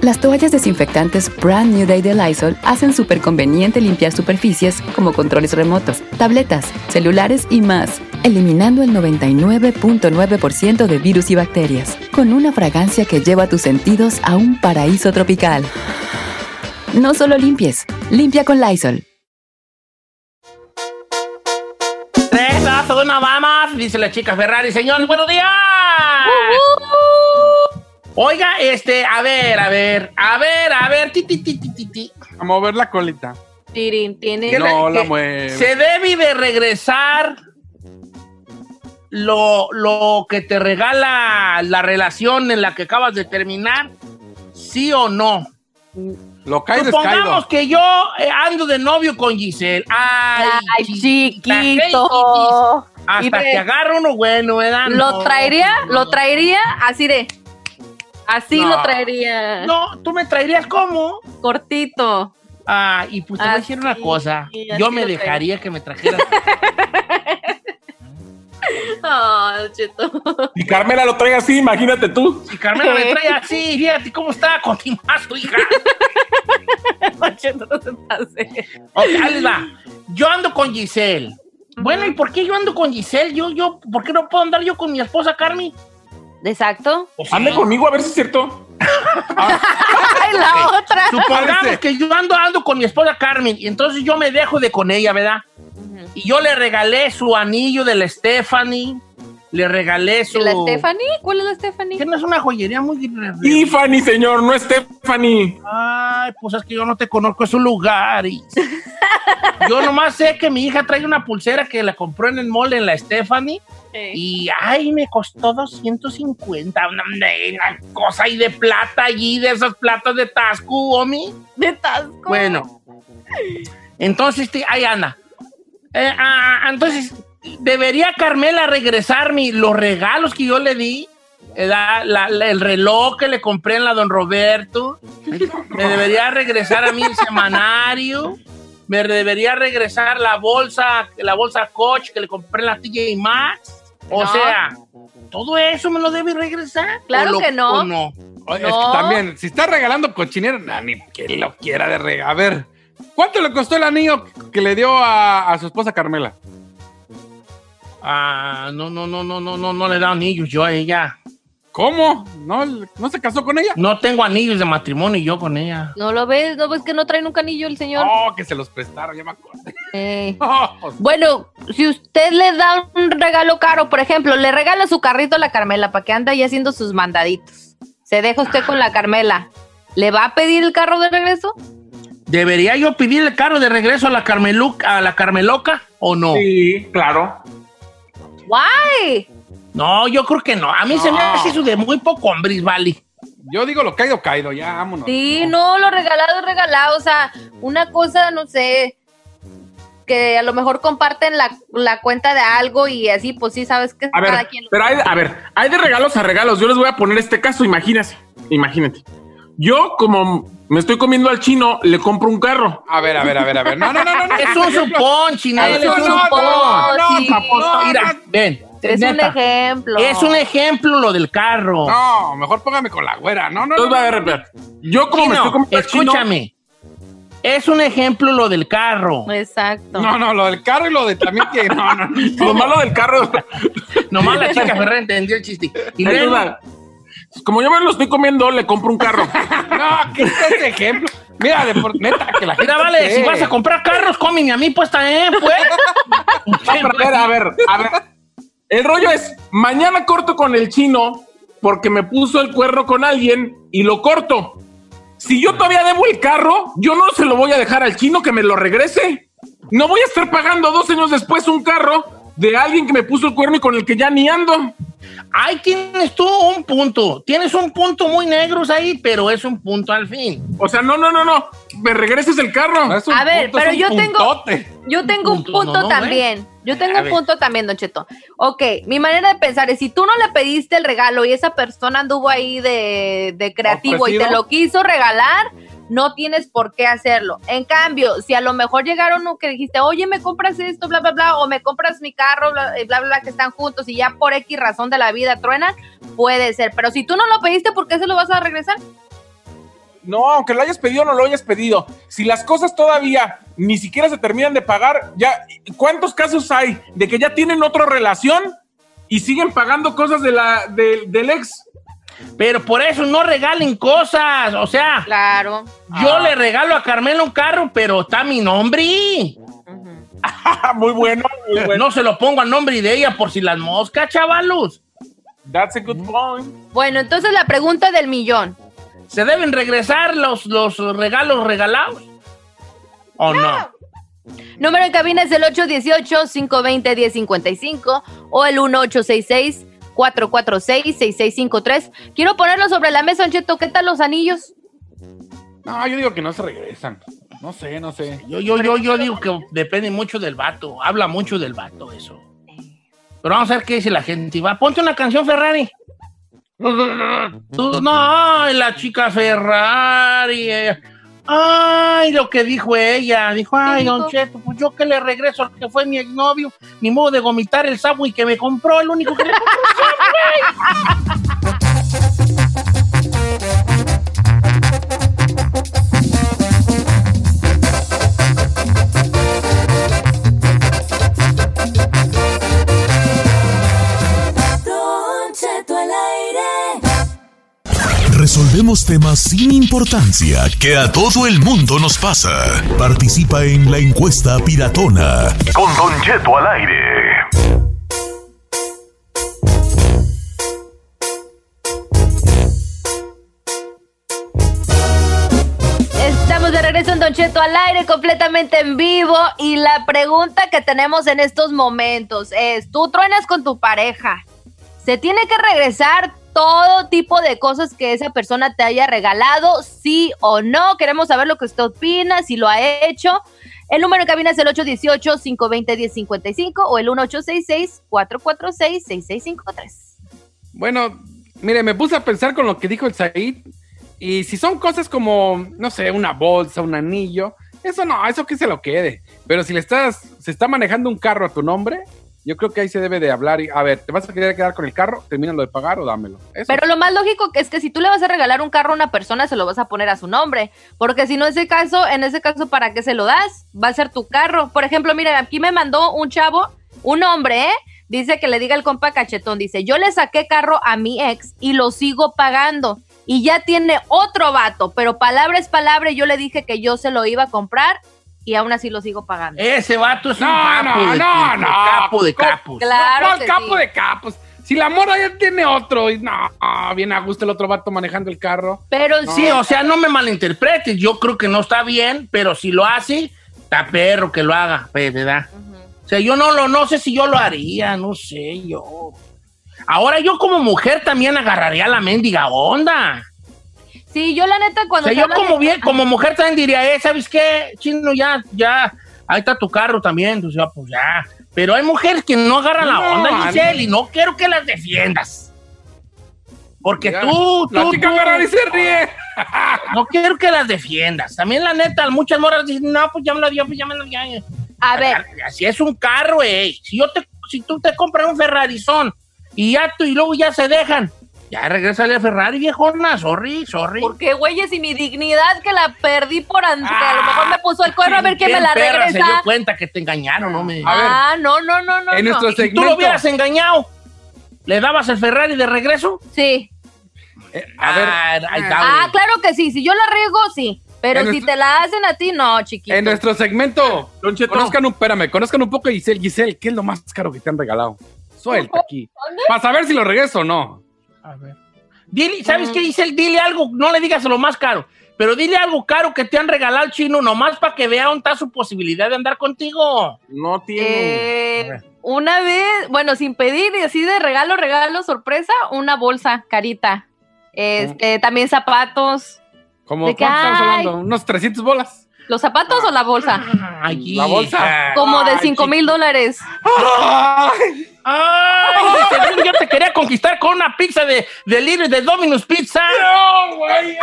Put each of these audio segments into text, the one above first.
Las toallas desinfectantes Brand New Day de Lysol hacen súper conveniente limpiar superficies como controles remotos, tabletas, celulares y más, eliminando el 99.9% de virus y bacterias, con una fragancia que lleva tus sentidos a un paraíso tropical. No solo limpies, limpia con Lysol. Tres, dos, una, vamos, dice la chica Ferrari. Señor, buenos días. Oiga, este, a ver, a ver, a ver, a ver, ti, ti, ti, ti, ti, ti. A mover la colita. Tirin, tiene. Que No, la mueve. Se debe de regresar lo, lo que te regala la relación en la que acabas de terminar, sí o no. Lo cae Supongamos descaído. que yo eh, ando de novio con Giselle. Ay, Ay, chiquita, chiquito. Hasta que agarro uno bueno, ¿verdad? Lo No, traería, no. lo traería así de. Así No. lo traería. No, tú me traerías como. Cortito. Ah, y pues te voy a decir una cosa. Yo me traigo. dejaría que me trajeras. Oh, cheto. Y Carmela lo trae así, imagínate tú. Si Carmela me trae así, fíjate cómo está con tu hija. Cheto, no se pase. Ok, ahí les va. Yo ando con Giselle. Bueno, ¿y por qué yo ando con Giselle? Yo, yo, ¿por qué no puedo andar yo con mi esposa Carmen? Exacto. Ande conmigo a ver si es cierto. Ay, la otra. Supongamos que yo ando, ando con mi esposa Carmen y entonces yo me dejo de con ella, ¿verdad? Y yo le regalé su anillo de la Stephanie, le regalé su... ¿Y ¿La Stephanie? ¿Cuál es la Stephanie? Que no es una joyería muy... Tiffany, señor, no es Stephanie. Ay, pues es que yo no te conozco ese lugar. y- yo nomás sé que mi hija trae una pulsera que la compró en el mall en la Stephanie y, ay, me costó 250. Una, una cosa ahí de plata allí, de esas platas de Tasco, Omi. De Tasco. Bueno, entonces, este, ahí anda. Eh, ah, ah, entonces, ¿debería Carmela regresarme los regalos que yo le di? La- la- la- el reloj que le compré en la Don Roberto. Me debería regresar a mí el semanario. Me debería regresar la bolsa, la bolsa Coach que le compré en la TJ Maxx. O No. sea, todo eso me lo debe regresar. Claro ¿O lo- que no. o no? Oye, No. Es que también, si está regalando cochinero, nah, ni que lo quiera de regalar. A ver, ¿cuánto le costó el anillo que le dio a, a su esposa Carmela? Ah, no, no, no, no, no, no, no le da anillos yo a ella. ¿Cómo? ¿No, ¿No se casó con ella? No tengo anillos de matrimonio yo con ella. ¿No lo ves? ¿No ves que no trae nunca anillo el señor? Oh, que se los prestaron, ya me acuerdo. Eh. Oh, Bueno, si usted le da un regalo caro, por ejemplo, le regala su carrito a la Carmela para que ande ahí haciendo sus mandaditos. Se deja usted con la Carmela. ¿Le va a pedir el carro de regreso? ¿Debería yo pedir el carro de regreso a la Carmeluca, a la Carmeloca o no? Sí, claro. ¡Guay! No, yo creo que no. A mí se me hace eso de muy poco hombres, vale. yo digo lo caído, caído, ya vámonos. Sí, no, lo regalado es regalado. O sea, una cosa, no sé, que a lo mejor comparten la, la cuenta de algo y así, pues sí, sabes que A ver, cada quien. pero hay, a ver, hay de regalos a regalos. Yo les voy a poner este caso, imagínate. Imagínate. Yo, como me estoy comiendo al chino, le compro un carro. A ver, a ver, a ver, a ver. No, no, no, no. no. Es un supón, chinel, es un supón. No, sí. papo, No, mira, no. ven. Es un ejemplo. Es un ejemplo lo del carro. No, mejor póngame con la güera. No, no, Entonces, no. va a ver, a ver. Yo, como me Chino, estoy comiendo al chino, escúchame. Es un ejemplo lo del carro. Exacto. No, no, lo del carro y lo de también que. No, no, no. lo malo del carro. Nomás la chica Ferrer entendió el chiste. Y luego. Como yo me lo estoy comiendo, le compro un carro. No, ¿qué es ese ejemplo? Mira, de por, neta, que la gente. mira, vale, cree. si vas a comprar carros, cómeme a mí, pues también, pues. No, pero a ver, a ver, a ver. El rollo es, mañana corto con el chino porque me puso el cuerno con alguien y lo corto. Si yo todavía debo el carro, yo no se lo voy a dejar al chino que me lo regrese. No voy a estar pagando dos años después un carro de alguien que me puso el cuerno y con el que ya ni ando. Ahí tienes tú un punto. Tienes un punto muy negros ahí, pero es un punto al fin. O sea, no, no, no, no. Me regreses el carro. No es un A ver, punto, es pero un yo tengo-. Yo tengo un Punto, punto no, no, también. Yo tengo A un ver. punto también, Don Cheto. Ok, mi manera de pensar es, si tú no le pediste el regalo y esa persona anduvo ahí de, de creativo y te lo quiso regalar, no tienes por qué hacerlo. En cambio, si a lo mejor llegaron o que dijiste, oye, me compras esto, bla, bla, bla, o me compras mi carro, bla, eh, bla, bla, que están juntos y ya por X razón de la vida truenan, puede ser. Pero si tú no lo pediste, ¿por qué se lo vas a regresar? No, aunque lo hayas pedido no lo hayas pedido. Si las cosas todavía ni siquiera se terminan de pagar, ya, ¿cuántos casos hay de que ya tienen otra relación y siguen pagando cosas de la, de- del ex? Pero por eso no regalen cosas. O sea, Claro. yo Ah. le regalo a Carmela un carro, pero está mi nombre. muy bueno, muy bueno. No se lo pongo a nombre de ella por si las moscas, chavalos. That's a good point. Bueno, entonces la pregunta del millón. ¿Se deben regresar los, los regalos regalados? ¿O no? Número en cabina es el 818-520-1055 o el 1866-446-6653. Quiero ponerlo sobre la mesa, Ancheto. ¿Qué tal los anillos? No, yo digo que no se regresan. No sé, no sé. Yo, yo, yo, yo digo que depende mucho del vato. Habla mucho del vato eso. Pero vamos a ver qué dice la gente. Va, ponte una canción Ferrari. Tú- no, la chica Ferrari. Ay, lo que dijo ella. Dijo, ay, ¿Qué don? Cheto, pues yo que le regreso al que fue mi exnovio. Ni modo de vomitar el Subway que me compró, el único que me compró Resolvemos temas sin importancia que a todo el mundo nos pasa. Participa en la encuesta piratona. Con Don Cheto al aire. Estamos de regreso en Don Cheto al aire, completamente en vivo. Y la pregunta que tenemos en estos momentos es: ¿tú truenas con tu pareja? ¿Se tiene que regresar todo tipo de cosas que esa persona te haya regalado? ¿Sí o no? Queremos saber lo que usted opina, si lo ha hecho. El número de cabina es el 818-520-1055 o el 1866-446-6653. Bueno, mire, me puse a pensar con lo que dijo el Said. Y si son cosas como, no sé, una bolsa, un anillo, eso no, eso que se lo quede. Pero si le estás, se está manejando un carro a tu nombre, yo creo que ahí se debe de hablar. Y, a ver, ¿te vas a querer quedar con el carro? Termínalo de pagar o dámelo. Pero lo más lógico es que si tú le vas a regalar un carro a una persona, se lo vas a poner a su nombre. Porque si no es el caso, en ese caso, ¿para qué se lo das? Va a ser tu carro. Por ejemplo, mira, aquí me mandó un chavo, un hombre, ¿eh? Dice que le diga el compa cachetón, dice, yo le saqué carro a mi ex y lo sigo pagando. Y ya tiene otro vato, pero palabra es palabra, yo le dije que yo se lo iba a comprar y aún así lo sigo pagando. Ese vato es un No, capo no, de, no, de no. capo de capos. Claro No, que capo sí. de capos. Si la mora ya tiene otro, y no, viene a gusto el otro vato manejando el carro. Pero Sí, o sea, no me malinterpretes. Yo creo que no está bien, pero si lo hace, está perro que lo haga, ¿verdad? O sea, yo no lo, no sé si yo lo haría, no sé, yo. Ahora yo como mujer también agarraría la mendiga onda. Sí, yo la neta O cuando sea, se yo como de- bien, como mujer también diría, eh, ¿sabes qué? Chino, ya, ya, ahí está tu carro también, o sea, pues ya. Pero hay mujeres que no agarran la onda, Giselle, y no quiero que las defiendas. Porque Ya, tú, tú, La chica tú- Ferrari se ríe. no quiero que las defiendas. También la neta, muchas moras dicen, no, pues ya me la dio, pues ya me la dio. A ver, Así es un carro, eh. Si yo te, si tú te compras un Ferrarizón y ya tú, y luego ya se dejan, ya regrésale a Ferrari, viejona, sorry, sorry. Porque, güeyes, y mi dignidad que la perdí por antes, que a lo mejor me puso el cuerno a ver quién me ¿Quién la perra Se dio regresa. cuenta que te engañaron, no me. A ver. Ah, no, no, no, no. En no. nuestro Si tú segmento. lo hubieras engañado, ¿le dabas el Ferrari de regreso? Sí. Eh, a ver, Ah, ahí está, Ah, claro que sí. Si yo la riego, sí. Pero En si nuestro- te la hacen a ti, no, chiquito. en nuestro segmento, Don Cheto. conozcan un, espérame, conozcan un poco a Giselle. Giselle, ¿qué es lo más caro que te han regalado? Suelta aquí. Para saber si lo regreso o no. A ver. Dile, ¿sabes qué dice el Dile algo, no le digas lo más caro. Pero dile algo caro que te han regalado el chino, nomás para que vea dónde está su posibilidad de andar contigo. No tiene. Eh, una vez, bueno, sin pedir y así de regalo, regalo, sorpresa, una bolsa carita. Este, también zapatos. ¿Cómo ¿De cuánto estamos hablando? ¿Unos 300 bolas? ¿Los zapatos o la bolsa? Ay, La bolsa. Como de Ay, 5 mil dólares. ¡Ay! Ay, según yo te quería conquistar con una pizza de, de libre de Domino's Pizza. ¡No, güey!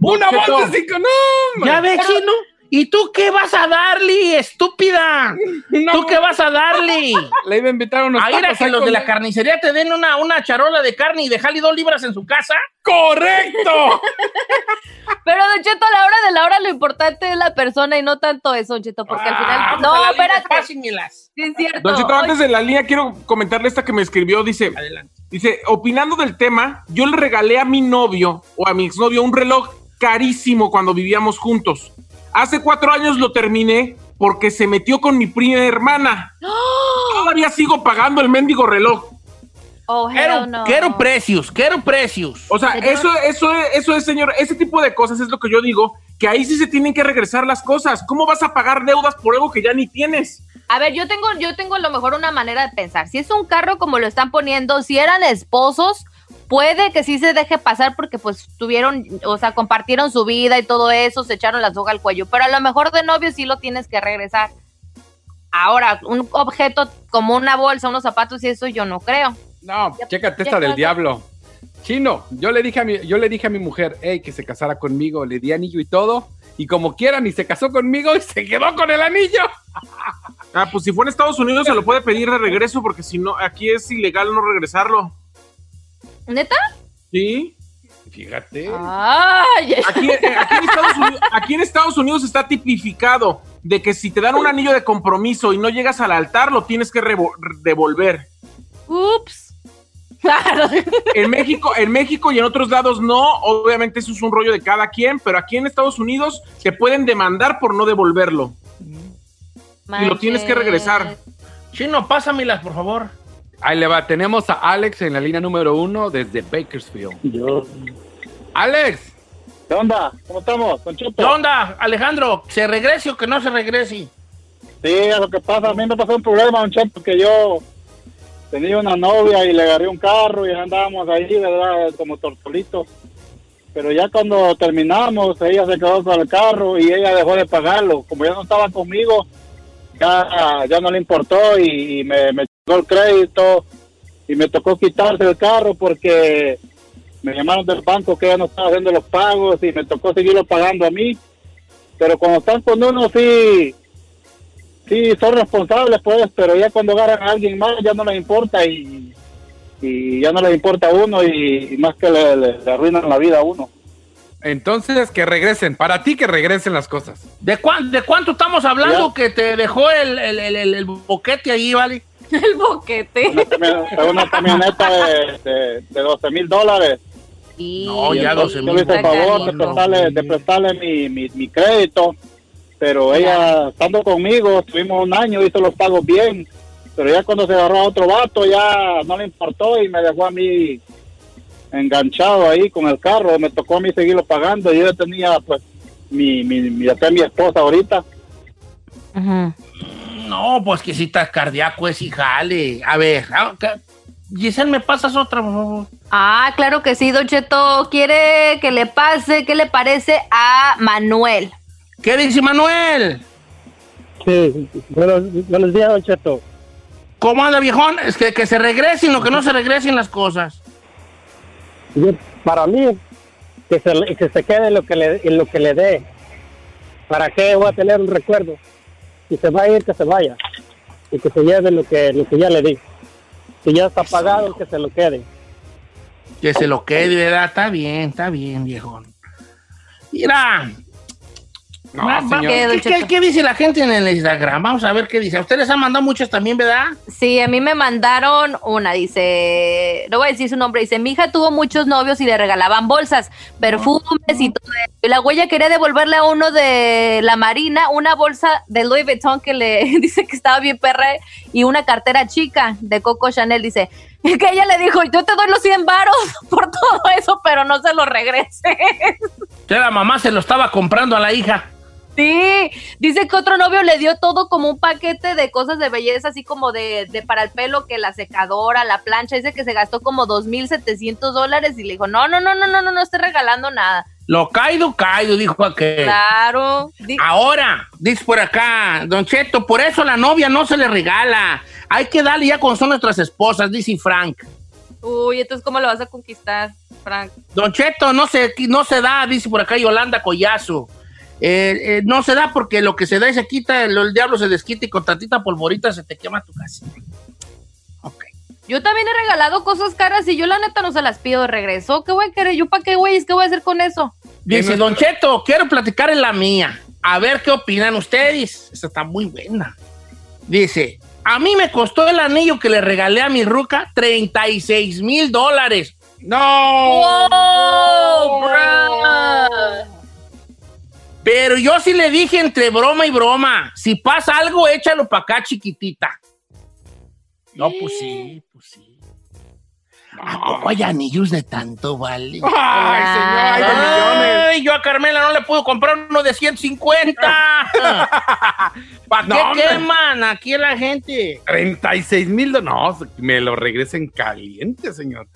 ¡Una bolsa de cinco! ¡No, hombre! Ya ves, chino. ¿Y tú qué vas a darle, estúpida? No. ¿Tú qué vas a darle? Le iba a invitar a unos A ir a que los con de la carnicería te den una, una charola de carne y dejarle dos libras en su casa. ¡Correcto! Pero, Don Cheto, a la hora de la hora lo importante es la persona y no tanto eso, Don Cheto, porque al final... Ah, No, espérate. Sí, es cierto. Don Cheto, Oye, antes de la línea, quiero comentarle esta que me escribió. Dice, Adelante. dice, opinando del tema, yo le regalé a mi novio o a mi exnovio un reloj carísimo cuando vivíamos juntos. Hace cuatro años lo terminé porque se metió con mi prima hermana. Todavía sigo pagando el mendigo reloj. Oh, Quiero, no. quiero precios, quiero precios. O sea, eso, eso, es, eso es, señor, ese tipo de cosas es lo que yo digo, que ahí sí se tienen que regresar las cosas. ¿Cómo vas a pagar deudas por algo que ya ni tienes? A ver, yo tengo, yo tengo a lo mejor una manera de pensar. Si es un carro como lo están poniendo, si eran esposos, puede que sí se deje pasar porque pues tuvieron, o sea, compartieron su vida y todo eso, se echaron la soga al cuello. Pero a lo mejor de novio sí lo tienes que regresar. Ahora, un objeto como una bolsa, unos zapatos y eso yo no creo. No, Ya- chécate esta del diablo. Chino, yo le dije a mi, yo le dije a mi mujer, hey, que se casara conmigo, le di anillo y todo, y como quieran, y se casó conmigo y se quedó con el anillo. Ah, pues si fue en Estados Unidos se lo puede pedir de regreso porque si no, aquí es ilegal no regresarlo. ¿Neta? ¿Sí? Fíjate. Ay, Aquí, eh, aquí en Estados Unidos, aquí en Estados Unidos está tipificado de que si te dan un anillo de compromiso y no llegas al altar, lo tienes que devolver. ups. Claro. En México, en México y en otros lados no, obviamente eso es un rollo de cada quien, pero aquí en Estados Unidos te pueden demandar por no devolverlo. Y lo tienes que regresar. Chino, pásamelas, por favor. Ahí le va, tenemos a Alex en la línea número uno desde Bakersfield. Yo. Alex, ¿Qué onda? ¿Cómo estamos? Don Cheto? ¿Qué onda, Alejandro? ¿Se regrese o que no se regrese? Sí, es lo que pasa. A mí me pasó un problema, Don Cheto, que yo tenía una novia y le agarré un carro y andábamos ahí, ¿verdad? Como tortolitos. Pero ya cuando terminamos, ella se quedó con el carro y ella dejó de pagarlo. Como ya no estaba conmigo, ya, ya no le importó y, y me, me el crédito y me tocó quitarse el carro porque me llamaron del banco que ella no estaba haciendo los pagos y me tocó seguirlo pagando a mí. Pero cuando están con uno, sí, sí, son responsables, pues, pero ya cuando agarran a alguien más, ya no les importa y, y ya no les importa a uno y, y más que le, le- le arruinan la vida a uno. entonces que regresen, para ti que regresen las cosas. ¿De, cuán- de cuánto estamos hablando Ya. que te dejó el, el, el, el- el boquete ahí, vale? El boquete. Una, una camioneta de, de, de 12 mil dólares. Y- No, ya entonces 12 Yo mil. le hice el favor de prestarle, de prestarle mi, mi, mi crédito, pero ella, estando conmigo, estuvimos un año, hizo los pagos bien, pero ya cuando se agarró a otro vato, ya no le importó y me dejó a mí enganchado ahí con el carro, me tocó a mí seguirlo pagando, y yo ya tenía, pues, mi, mi, mi, ya mi esposa ahorita. Ujú. No, pues que si estás cardíaco es y jale. A ver, ah, Giselle, ¿me pasas otra, por favor? Ah, claro que sí, Don Cheto. Quiere que le pase, ¿qué le parece a Manuel? ¿Qué dice Manuel? Sí, buenos, buenos días, Don Cheto. ¿Cómo anda, viejón? Es que, que se regresen, lo que no se regresen las cosas. para mí, que se, que se quede en lo que, le, en lo que le dé. ¿Para qué voy a tener un recuerdo? Si se va a ir, que se vaya. Y que se lleve lo que, lo que ya le di. Si ya está pagado, que se lo quede. Que se lo quede, ¿verdad? Está bien, está bien, viejón. Mira. No, va- va- señor. ¿Qué, don ¿qué, qué- Cheto? qué dice la gente en el Instagram? Vamos a ver qué dice. A ustedes les han mandado muchas también, ¿verdad? Sí, a mí me mandaron una, dice, no voy a decir su nombre, dice, mi hija tuvo muchos novios y le regalaban bolsas, perfumes y todo eso. Y la huella quería devolverle a uno de la Marina una bolsa de Louis Vuitton que le dice que estaba bien perra y una cartera chica de Coco Chanel, dice, Y que ella le dijo, yo te doy los 100 varos por todo eso, pero no se lo regrese. Que la mamá se lo estaba comprando a la hija. Sí, dice que otro novio le dio todo como un paquete de cosas de belleza, así como de, de para el pelo, que la secadora, la plancha, dice que se gastó como 2.700 dólares y le dijo, no, no, no, no, no, no, no estoy regalando nada. Lo caído, caído, dijo aquel. Claro. Di- Ahora, dice por acá, Don Cheto, por eso la novia no se le regala. Hay que darle ya cuando son nuestras esposas, dice Frank. Uy, entonces, ¿cómo lo vas a conquistar, Frank? Don Cheto, no se, no se da, dice por acá Yolanda Collazo. Eh, eh, no se da porque lo que se da y se quita, el, el diablo se desquita y con tantita polvorita se te quema tu casa. Ok. Yo también he regalado cosas caras y yo la neta no se las pido de regreso. ¿Qué voy a querer? ¿Yo para qué, güey? ¿Qué voy a hacer con eso? Dice, Don Cheto, quiero platicar en la mía. A ver qué opinan ustedes. Esta está muy buena. Dice, a mí me costó el anillo que le regalé a mi ruca 36 mil dólares. ¡No! ¡Wow, bro! Pero yo sí le dije entre broma y broma, si pasa algo, échalo para acá, chiquitita. No, pues sí, pues sí. ¿A poco hay anillos de tanto, vale? ¡Ay, señor! ¡Ay, de millones! Ay, yo a Carmela no le puedo comprar uno de 150. ¿Para qué No, queman aquí la gente? 36 mil No, me lo regresen caliente, señor.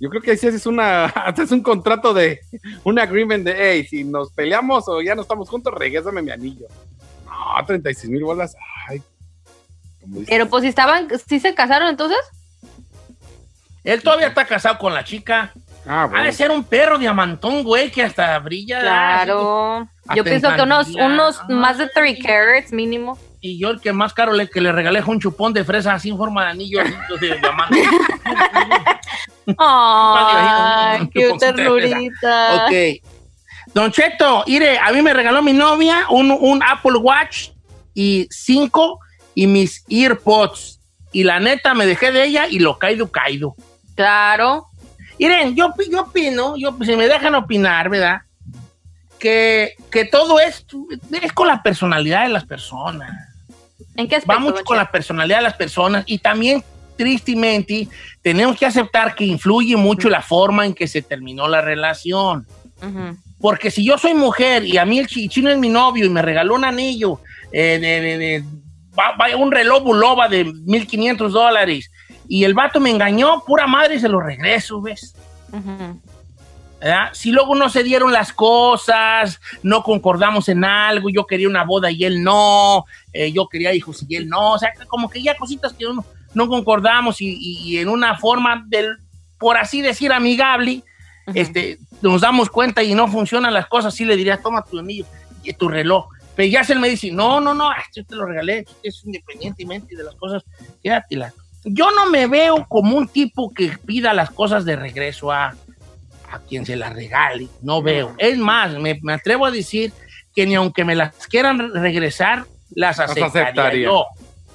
Yo creo que ahí sí es una, un contrato de, un agreement de, hey, si nos peleamos o ya no estamos juntos, regrésame mi anillo. No, 36 mil bolas. Ay. Pero pues si estaban, si se casaron entonces. Él todavía está casado con la chica. Ah, Ha de bueno. ser un perro diamantón, güey, que hasta brilla. Claro. Así Yo pienso que unos, unos más de 3 carats mínimo. Y yo el que más caro le, que le regalé fue un chupón de fresa así en forma de anillo de diamante. Ay, qué ternurita. ok. Don Cheto, mire, a mí me regaló mi novia un, un Apple Watch y cinco y mis EarPods. Y la neta me dejé de ella y lo caído, caído. Claro. Miren, yo, yo opino, yo, si me dejan opinar, ¿verdad? Que, que todo es, es con la personalidad de las personas. ¿En qué aspecto? Va mucho con la personalidad de las personas y también, tristemente, tenemos que aceptar que influye mucho la forma en que se terminó la relación. Porque si yo soy mujer y a mí el chi- chino es mi novio y me regaló un anillo eh, de, un reloj buloba de 1500 dólares y el vato me engañó, pura madre se lo regreso, ¿ves? Ujú. ¿Verdad? Si luego no se dieron las cosas, no concordamos en algo, yo quería una boda y él no, eh, yo quería hijos y él no, o sea, como que ya cositas que no, no concordamos y, y- y en una forma del, por así decir, amigable, este, nos damos cuenta y no funcionan las cosas, sí le diría, toma tu anillo y tu reloj. Pero ya se me dice, no, no, no, yo te lo regalé, es independientemente de las cosas, quédatelas. Yo no me veo como un tipo que pida las cosas de regreso a, a quien se las regale, no veo. Es más, me, me atrevo a decir que ni aunque me las quieran regresar, las aceptaría, aceptaría. yo.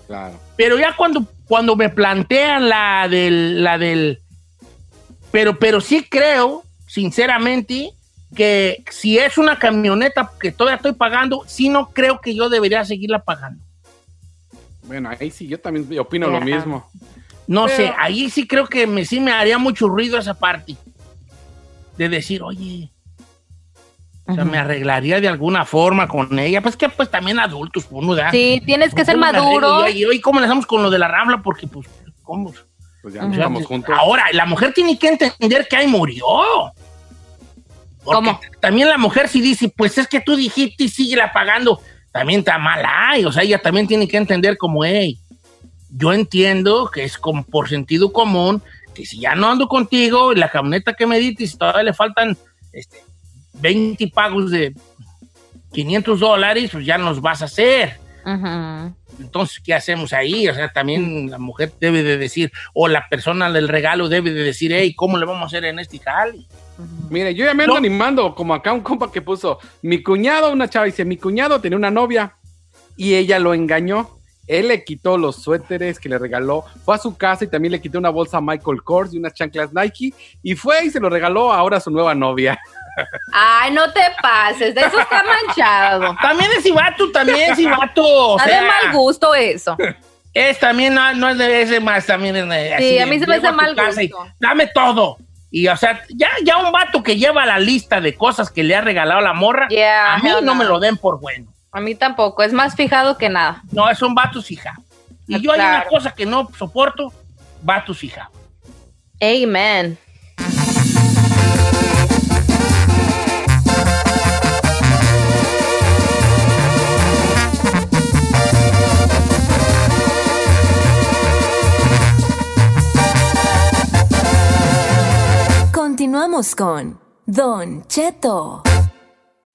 Claro. Pero ya cuando, cuando me plantean la del, la del, pero, pero sí creo, sinceramente, que si es una camioneta que todavía estoy pagando, sí no creo que yo debería seguirla pagando. Bueno, ahí sí, yo también opino lo mismo. No Pero- sé, ahí sí creo que me, sí me haría mucho ruido esa parte. De decir, oye, o sea, me arreglaría de alguna forma con ella. Pues que pues también adultos, uno da. Sí, tienes que ser ¿Cómo me maduro. Y oye, ¿cómo le hacemos con lo de la rambla? Porque, pues, ¿cómo? Pues ya O sea, estamos juntos. Ahora, la mujer tiene que entender que ahí murió. Porque ¿Cómo? También la mujer si dice, pues es que tú dijiste y sigue la pagando, también está mal ahí. O sea, ella también tiene que entender como, hey, yo entiendo que es como por sentido común, que si ya no ando contigo, la camioneta que me diste, si todavía le faltan este, 20 pagos de 500 dólares, pues ya nos vas a hacer. Entonces, ¿qué hacemos ahí? O sea, también la mujer debe de decir, o la persona del regalo debe de decir, hey, ¿cómo le vamos a hacer en este jale? Mire, yo ya me ando No. animando, como acá un compa que puso, mi cuñado, una chava dice, mi cuñado tenía una novia y ella lo engañó. Él le quitó los suéteres que le regaló, fue a su casa y también le quitó una bolsa Michael Kors y unas chanclas Nike y fue y se lo regaló ahora a su nueva novia. Ay, no te pases, de eso está manchado. También es vato, también es. O Está de sea, mal gusto eso. Es también, no, no es de ese más, también es de- así Sí, a mí se me hace mal y gusto. Dame todo. Y, o sea, ya, ya un vato que lleva la lista de cosas que le ha regalado la morra, Yeah, a mí no. me lo den por bueno. A mí tampoco, es más fijado que nada. No, es un vato fijado. Y Ah, yo hay una cosa que no soporto, vatos fijados. Amen. Continuamos con Don Cheto.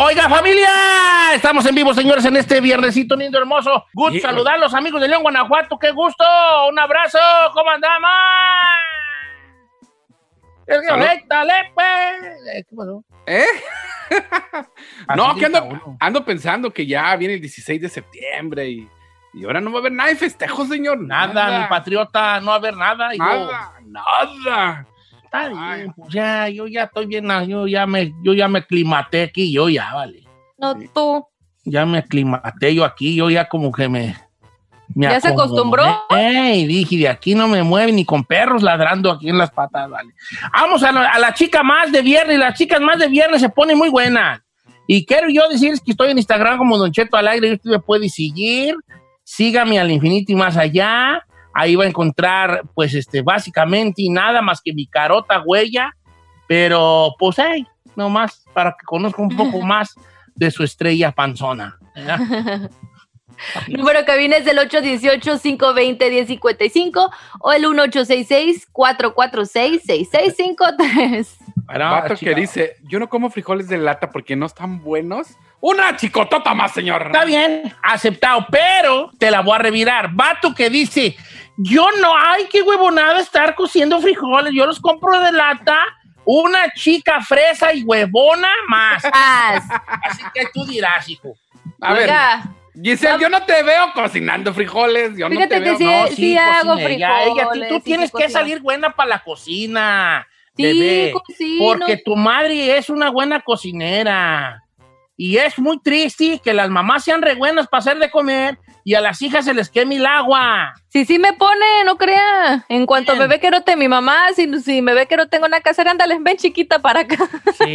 Oiga, familia, estamos en vivo, señores, en este viernesito lindo, hermoso. Gusto Híjole. saludar los amigos de León, Guanajuato. ¡Qué gusto! Un abrazo. ¿Cómo andamos? Es que conéctale, pues. Eh, ¿Qué pasó? ¿Eh? no, que ando, ando pensando que ya viene el 16 de septiembre y, y ahora no va a haber nada de festejo, señor. Nada, mi patriota, no va a haber nada. Nada, nada. Está bien, Ay. pues ya, yo ya estoy bien, ah, yo ya me, yo ya me aclimaté aquí, yo ya, vale. No tú. Ya me aclimaté yo aquí, yo ya como que me... me ¿Ya se acostumbró? Y dije, de aquí no me mueve ni con perros ladrando aquí en las patas, vale. Vamos a la, a la chica más de viernes, las chicas más de viernes se ponen muy buenas. Y quiero yo decirles que estoy en Instagram como Don Cheto al aire, y usted me puede seguir, sígame al infinito y más allá. Ahí va a encontrar, pues, este, básicamente y nada más que mi carota huella, pero, pues, hey, nomás para que conozca un poco más de su estrella panzona. ¿verdad? Número que viene es el 818-520-1055 o el 1866-446-6653. Bueno, Vato que dice, yo no como frijoles de lata porque no están buenos. Una chicotota más, señor. Está bien, aceptado, pero te la voy a revirar. Vato que dice, yo no, ay, qué huevonada estar cociendo frijoles, yo los compro de lata, una chica fresa y huevona más. Así que tú dirás, hijo. A ver, Giselle, yo no te veo cocinando frijoles. Yo Fíjate no te que veo. sí, No, sí hago cocina ella. Ella, tú- frijoles, tú sí, tienes sí que salir buena para la cocina. Sí, cocino. Porque tu madre es una buena cocinera. Y es muy triste que las mamás sean re buenas para hacer de comer, y a las hijas se les queme el agua. Sí, sí me pone, no crea. En cuanto me ve que no te mi mamá, si, si me ve que no tengo una casera, ándale, ven chiquita para acá. Sí,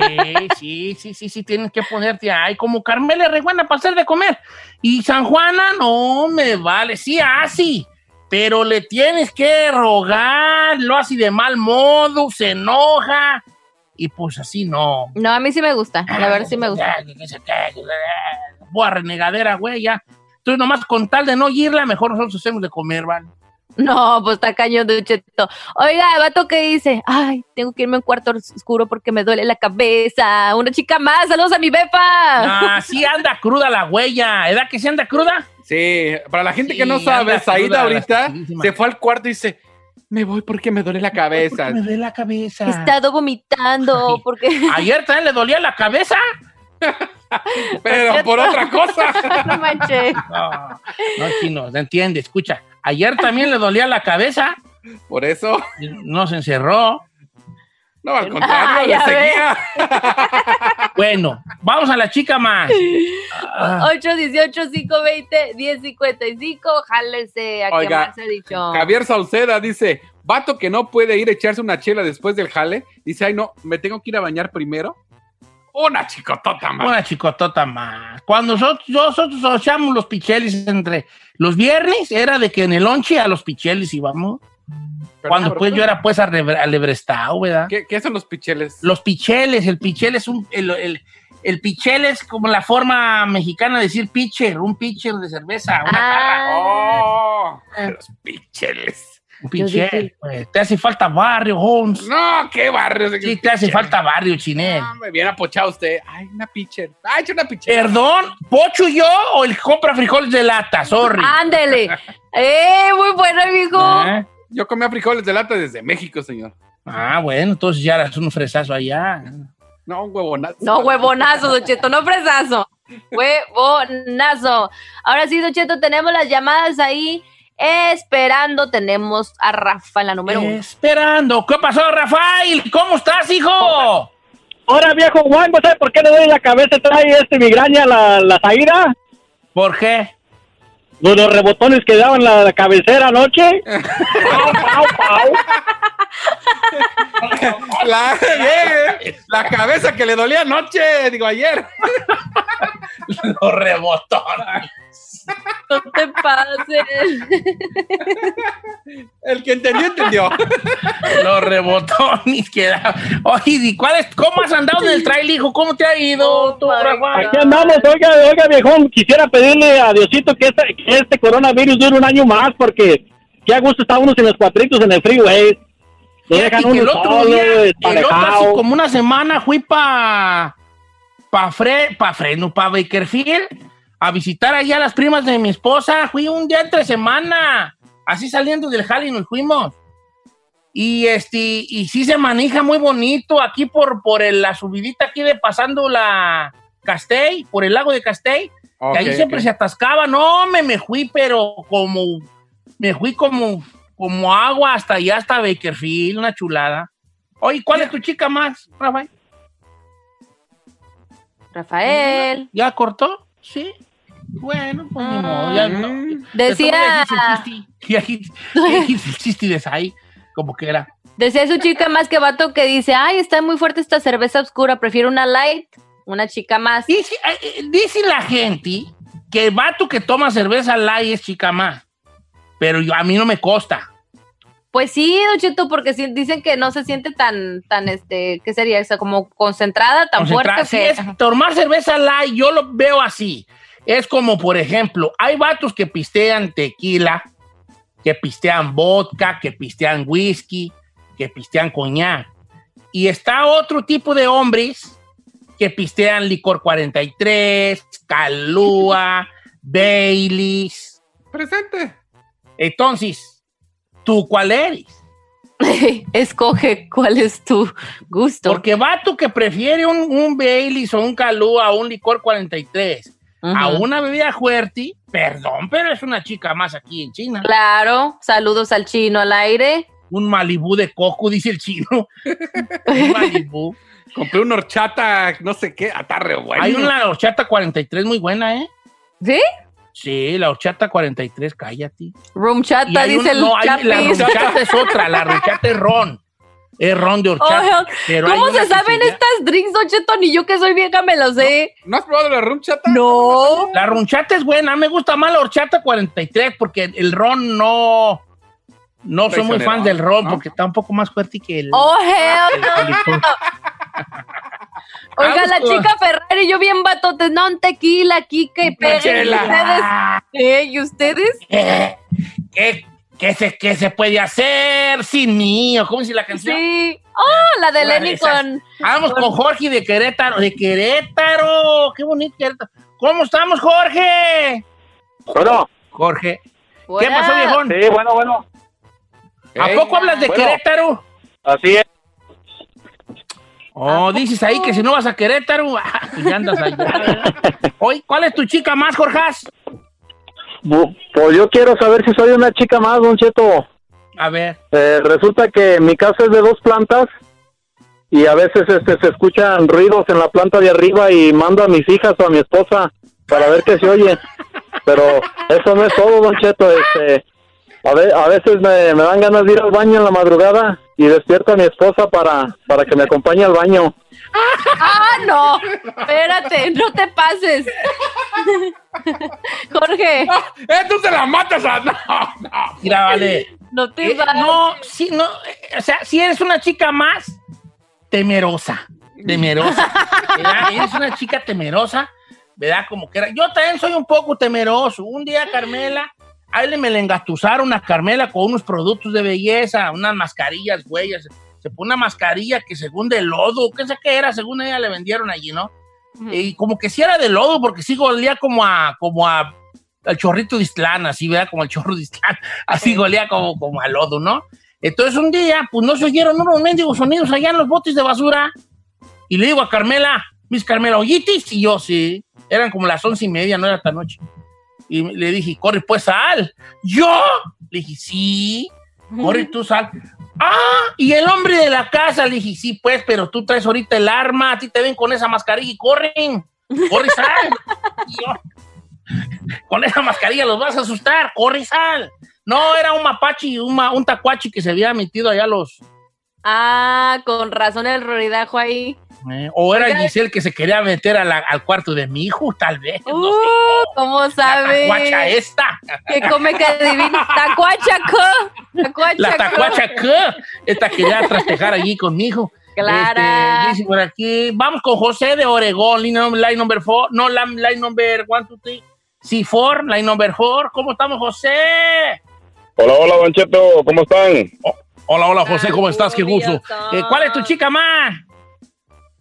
sí, sí, sí, sí, tienes que ponerte ahí como Carmela Reguana para hacer de comer. Y San Juana, no me vale, sí, así. Pero le tienes que rogar, lo hace de mal modo, se enoja. Y pues así no. No, a mí sí me gusta, la verdad sí me gusta. Boa renegadera, güey, ya. Entonces, nomás con tal de no irla, mejor nosotros hacemos de comer, ¿vale? No, pues está cañón de cheto. Oiga, el vato que dice, ay, tengo que irme a un cuarto oscuro porque me duele la cabeza. Una chica más, saludos a mi bepa. Ah, sí anda cruda la huella. ¿Edad que sí anda cruda? Sí, para la gente que no sabe, cruda, ahorita se fue al cuarto y dice, me voy porque me duele la cabeza. Me duele la cabeza. He estado vomitando porque... Ayer también le dolía la cabeza. Pero por otra cosa. no manches. No, no, chino, no entiende, escucha. Ayer también le dolía la cabeza. Por eso. No se encerró. No, al contrario, Ah, le seguía. Bueno, vamos a la chica más. Ah. 818-520-1055, jálese a Oiga, quemarse dicho. Javier Sauceda dice, vato que no puede ir a echarse una chela después del jale, dice, ay no, me tengo que ir a bañar primero. Una chicotota más. Una chicotota más. Cuando nosotros, nosotros echamos los picheles entre los viernes, era de que en el lonche a los picheles íbamos. Cuando pero- pues yo era pues al Alebrestado, ¿verdad? ¿Qué, qué son los picheles? Los picheles, el pichel es un... El, el, el pichel es como la forma mexicana de decir pitcher, un pitcher de cerveza, una jarra. Oh, los picheles. Un dije- pues. Te hace falta barrio, Holmes. No, qué barrio. Sí, te hace falta barrio, chinel. No, me viene apochado usted. Ay, una pitcher. Ay, echa una pitcher. Perdón, ¿Pocho yo o el compra frijoles de lata? Sorry. Ándele. ¡Eh! Muy bueno, mijo. ¿Eh? Yo comía frijoles de lata desde México, señor. Ah, bueno, entonces ya eras un fresazo allá. No, un huevonazo. No, huevonazo, Don Cheto, no fresazo. Huevonazo. Ahora sí, Don Cheto, tenemos las llamadas ahí esperando. Tenemos a Rafa en la número uno. Esperando. ¿Qué pasó, Rafael? ¿Cómo estás, hijo? Ahora, viejo Juan, ¿vos sabes por qué le doy en la cabeza trae este migraña la, la Zaira? ¿Por qué? Los, los rebotones que daban la, la cabecera anoche. Pau, pau, pau. La, eh, la cabeza que le dolía anoche, digo ayer. Los rebotones. No te pases. El que entendió, entendió. Los rebotones que da. Oye, ¿y cuál es- ¿cómo has andado en el trail, hijo? ¿Cómo te ha ido, tú, Oh? Aquí andamos, oiga, oiga, viejón, quisiera pedirle a Diosito que este, que este coronavirus dure un año más, porque qué a gusto está uno sin los cuatritos en el freeway. Lo dejan que el uno otro solo, día, el otro hace desparejado. como una semana fui pa pa Fre, pa Fresno, pa Bakerfield a visitar allá a las primas de mi esposa. Fui un día entre semana, así saliendo del jale y nos fuimos. Y este, y sí se maneja muy bonito aquí por, por el- la subidita aquí de pasando la Castell, por el lago de Castell. Ok, que ahí siempre se atascaba. No, me, me fui, pero como, me fui como, como agua hasta allá, hasta Bakerfield, una chulada. Oye, ¿cuál es tu chica más, Rafael? Rafael. ¿Ya cortó? Sí. Bueno, pues ni modo, ya no. Decía, Ya hice ya hice el chiste de ahí, como que era. decía su chica más que vato que dice, ay, está muy fuerte esta cerveza oscura, prefiero una light, una chica más. Dice, eh, eh, dice la gente que el vato que toma cerveza light es chica más. Pero yo, a mí no me costa. Pues sí, Don Cheto, porque dicen que no se siente tan, tan, este, ¿qué sería eso? Como concentrada, tan Concentrada. fuerte Sí, que... es tomar cerveza light, yo lo veo así. Es como, por ejemplo, hay vatos que pistean tequila, que pistean vodka, que pistean whisky, que pistean coñac. Y está otro tipo de hombres que pistean licor 43, calúa, Baileys. Presente. Entonces, ¿tú cuál eres? Escoge cuál es tu gusto. Porque vato que prefiere un, un Baileys o un calúa o un licor 43 a una bebida fuerte, perdón, pero es una chica más aquí en China. Claro, saludos al chino al aire. Un Malibú de coco, dice el chino. un Malibú. Compré una horchata, no sé qué, atarre bueno. Hay una horchata 43 muy buena, ¿eh? ¿Sí? Sí, la horchata 43, cállate. Room Y chata, hay dice un- el no, hay- la horchata es otra, la horchata es ron. Es ron de Oh, horchata. ¿Cómo se que saben estas drinks, Don Cheto? Ni yo que soy vieja me lo sé. ¿No has probado la rum chata? No. La ronchata es buena, me gusta más la horchata 43 porque el ron no... No soy muy fan del ron ¿no? porque está un poco más fuerte que el... Oh, hell no. Oiga, Vamos la con- chica Ferrari, yo bien batotes, no, un tequila, Kika y Una Pérez. ¿Y ustedes? ¿Eh? ¿Y ustedes? ¿Qué, qué, qué se, qué se puede hacer sin mí? ¿O cómo dice la canción? Sí. Oh, la de Lenny con... Vamos con Jorge de Querétaro. De Querétaro. Qué bonito Querétaro. ¿Cómo estamos, Jorge? Bueno, Jorge. ¿Qué pasó, viejón? sí, bueno, bueno. ¿A Ey, poco hablas de bueno. Querétaro? Así es. Oh, dices ahí que si no vas a Querétaro, pues ya andas allá. Oye, ¿cuál es tu chica más, Jorjas? Pues yo quiero saber si soy una chica más, Don Cheto. A ver. Eh, resulta que mi casa es de dos plantas y a veces este, se escuchan ruidos en la planta de arriba y mando a mis hijas o a mi esposa para ver qué se oye. Pero eso no es todo, Don Cheto. Este, a, ve- a veces me, me dan ganas de ir al baño en la madrugada y despierto a mi esposa para, para que me acompañe al baño. Ah, no. Espérate, no te pases. Jorge, ¡Eh, tú te la matas! a- No, no. Mira, vale. no te Eh, pases. no, sí, no. eh, O sea, si eres una chica más temerosa. Temerosa. ¿verdad? Eres una chica temerosa, ¿verdad? Como que era. Yo también soy un poco temeroso. Un día, Carmela, ahí le me le engatusaron a Carmela con unos productos de belleza, unas mascarillas, huellas. Se pone una mascarilla que según de lodo, qué sé qué era, según ella le vendieron allí, ¿no? Y como que sí era de lodo, porque sí golía como a, como a, al chorrito de Islán, así, ¿verdad? Como el chorro de Islán, así golía como, como a lodo, ¿no? Entonces un día, pues no se oyeron unos mendigos sonidos allá en los botes de basura. Y le digo a Carmela, Miss Carmela, ¿oyitis? Y yo, sí. Eran como las once y media, no era tan noche. Y le dije, corre, pues sal. ¿Yo? Le dije, sí. Corre, tú sal. Ah, y el hombre de la casa, le dije, sí, pues, pero tú traes ahorita el arma, a ti te ven con esa mascarilla y corren. Corre, sal. Y yo, con esa mascarilla los vas a asustar, corre y sal. No, era un mapache, un, ma- un tacuachi que se había metido allá los... Ah, con razón el roridajo ahí. Eh, o era. Giselle que se quería meter a la- al cuarto de mi hijo, tal vez. no Uh, sé. ¿Cómo La sabe? tacuacha esta. Que come que adivina. Tacuachaco. Tacuachaco. La tacuacha que esta quería trastejar allí con mi hijo. Clara. Este, dice por aquí, vamos con José de Oregón, line, num- line number four, no, la- line number one, two, three, sí, four, line number four. ¿Cómo estamos, José? Hola, hola, Don Cheto, ¿cómo están? Hola, hola, José, ¿cómo estás? Qué gusto. Eh, ¿Cuál es tu chica más?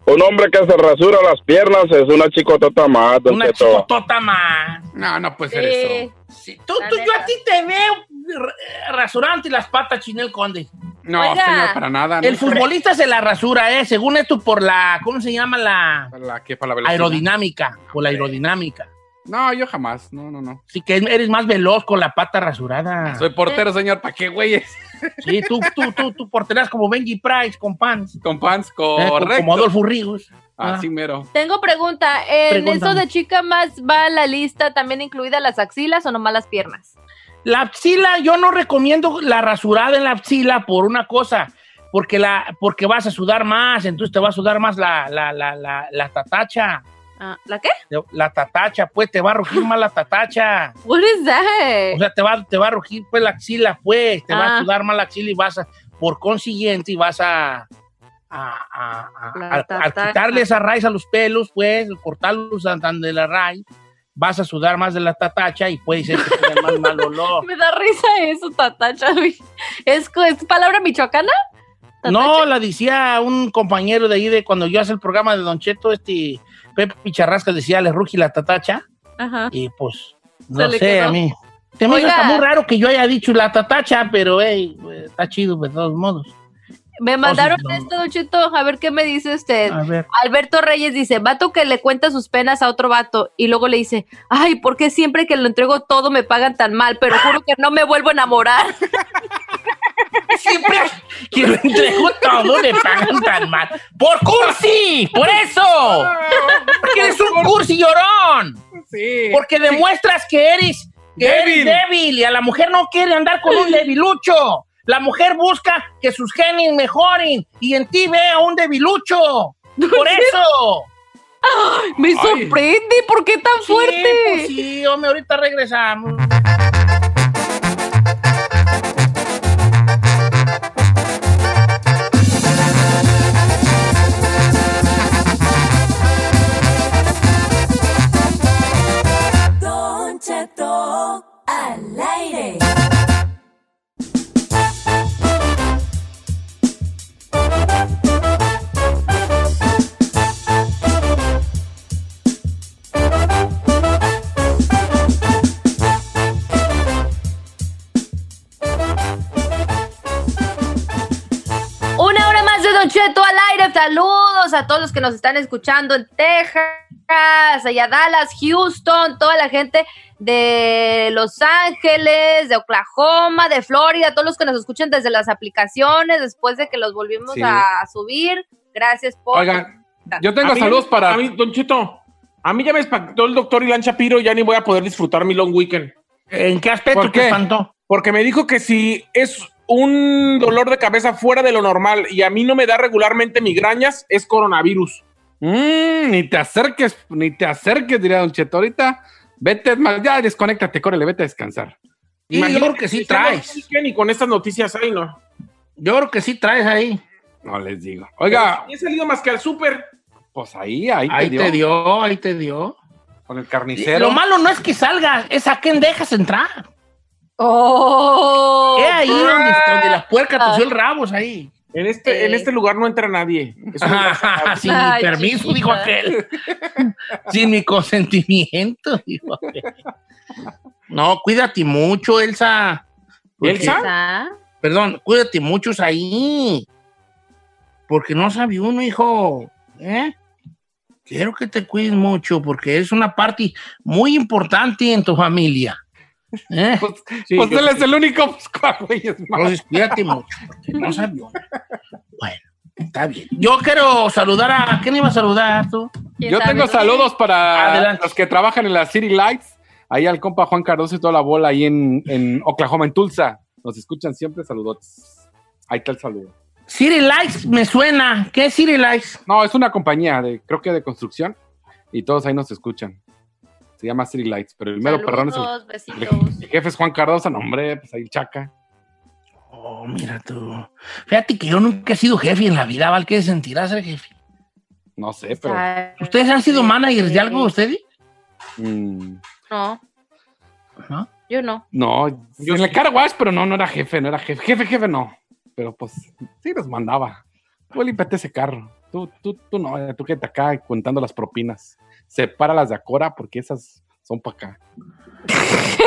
Un hombre que se rasura las piernas es una chicotota más, Don Una Cheto. chicotota más. No, no puede ser Sí. eso. Sí, tú, tú- yo a ti te veo rasurante las patas, Chinel Conde. No, Oiga. señor, para nada. El nunca. futbolista se la rasura, ¿eh? Según esto, por la, ¿cómo se llama? La la, ¿qué? Para la velocidad. aerodinámica. Por la aerodinámica. No, yo jamás. No, no, no. Sí, que eres más veloz con la pata rasurada. Soy portero, señor. ¿Para qué, güeyes? Sí, tú, tú, tú, tú porteras como Benji Price con pants. Con pants, eh, como- correcto. como Adolfo Ríos. Así mero. Tengo pregunta. ¿En Pregúntame. eso de chica más va la lista también incluida las axilas o nomás las piernas? La axila, yo no recomiendo la rasurada en la axila por una cosa, porque, la, porque vas a sudar más, entonces te va a sudar más la, la, la, la, la tatacha. Ah, ¿La qué? La tatacha, pues te va a rugir más la tatacha. What is that? O sea, te va, te va a rugir pues la axila, pues, te va Ah. a sudar más la axila y vas a, por consiguiente, y vas a, a, a- al- quitarle esa raíz a los pelos, pues, cortarlos de la raíz, vas a sudar más de la tatacha y puede ser que tenga más mal olor. Me da risa eso, tatacha. ¿Es, es palabra michoacana? No, la decía un compañero de ahí de cuando yo hacía el programa de Don Cheto, este Pepe Picharrasca decía, le rugi la tatacha, Ajá. y pues, no sé, quedó. a mí. Se me muy raro que yo haya dicho la tatacha, pero hey, está chido de todos modos. Me mandaron Oh, sí, no. esto, Don Cheto. A ver qué me dice usted. A ver. Alberto Reyes dice, vato que le cuenta sus penas a otro vato y luego le dice, ay, ¿por qué siempre que lo entrego todo me pagan tan mal? Pero juro que no me vuelvo a enamorar. Siempre que lo entrego todo me pagan tan mal. ¡Por cursi! ¡Por eso! Porque eres un cursi llorón. Sí. Porque demuestras que eres, que Débil. eres débil y a la mujer no quiere andar con un debilucho. La mujer busca que sus genes mejoren y en ti ve a un debilucho. Por eso. Me sorprende, ¿por qué tan Sí, fuerte? pues sí, hombre, ahorita regresamos. Cheto al aire. Saludos a todos los que nos están escuchando en Texas, allá Dallas, Houston, toda la gente de Los Ángeles, de Oklahoma, de Florida, todos los que nos escuchan desde las aplicaciones después de que los volvimos Sí. a subir. Gracias por. Oigan, yo tengo A mí- saludos para. A mí, Don Cheto, a mí ya me espantó el doctor Ilan Shapiro, ya ni voy a poder disfrutar mi long weekend. ¿En qué aspecto ¿Por te qué? espantó? Porque me dijo que si es un dolor de cabeza fuera de lo normal y a mí no me da regularmente migrañas, es coronavirus. Mm, ni te acerques, ni te acerques, diría Don Cheto. Ahorita, vete, ya desconéctate, córrele, vete a descansar. Sí, yo creo que sí traes. Y con estas noticias ahí, ¿no? Yo creo que sí traes ahí. No les digo. Oiga, He salido más que al súper. pues ahí, ahí, Ahí te, te dio, dio, ahí te dio. Con el carnicero. Lo malo no es que salgas, es a quién dejas entrar. Oh, Es ahí donde, donde la puerca Ah. tosió el rabo, es ahí. En este, en este lugar no entra nadie. Sin Ay, mi permiso, chiquita. dijo aquel. Sin mi consentimiento, dijo aquel. No, cuídate mucho, Elsa. ¿Elsa? Perdón, cuídate mucho ahí. Porque no sabe uno, hijo. ¿Eh? Quiero que te cuides mucho porque es una parte muy importante en tu familia. ¿Eh? Pues, Sí, pues yo él sí. es el único, pues, güey, es más. Entonces, cuídate mucho, porque no sabía. Bueno, está bien. Yo quiero saludar a. ¿Quién iba a saludar tú? ¿Quién Yo tengo saludos para Adelante. los que trabajan en la City Lights. Ahí al compa Juan Cardoso y toda la bola ahí en, en Oklahoma, en Tulsa. Nos escuchan siempre, saludos. Ahí está el saludo. City Lights me suena. ¿Qué es City Lights? No, es una compañía de, creo que de construcción. Y todos ahí nos escuchan. Se llama City Lights, pero el mero perrón es el, el jefe es Juan Cardoso, no, hombre, pues ahí el chaca. Oh, mira tú. Fíjate que yo nunca he sido jefe en la vida, ¿vale? ¿Qué sentirá ser jefe? No sé, pero. Ay, ¿Ustedes han sido managers de algo, ustedes? mm, No, ¿No? yo no. no, yo en el car wash, pero no, no era jefe, no era jefe. Jefe, jefe, no. Pero pues sí nos mandaba. Tú límpiate ese carro. Tú, tú, tú no, tú que te acá contando las propinas. Separa las de Acora porque esas son para acá.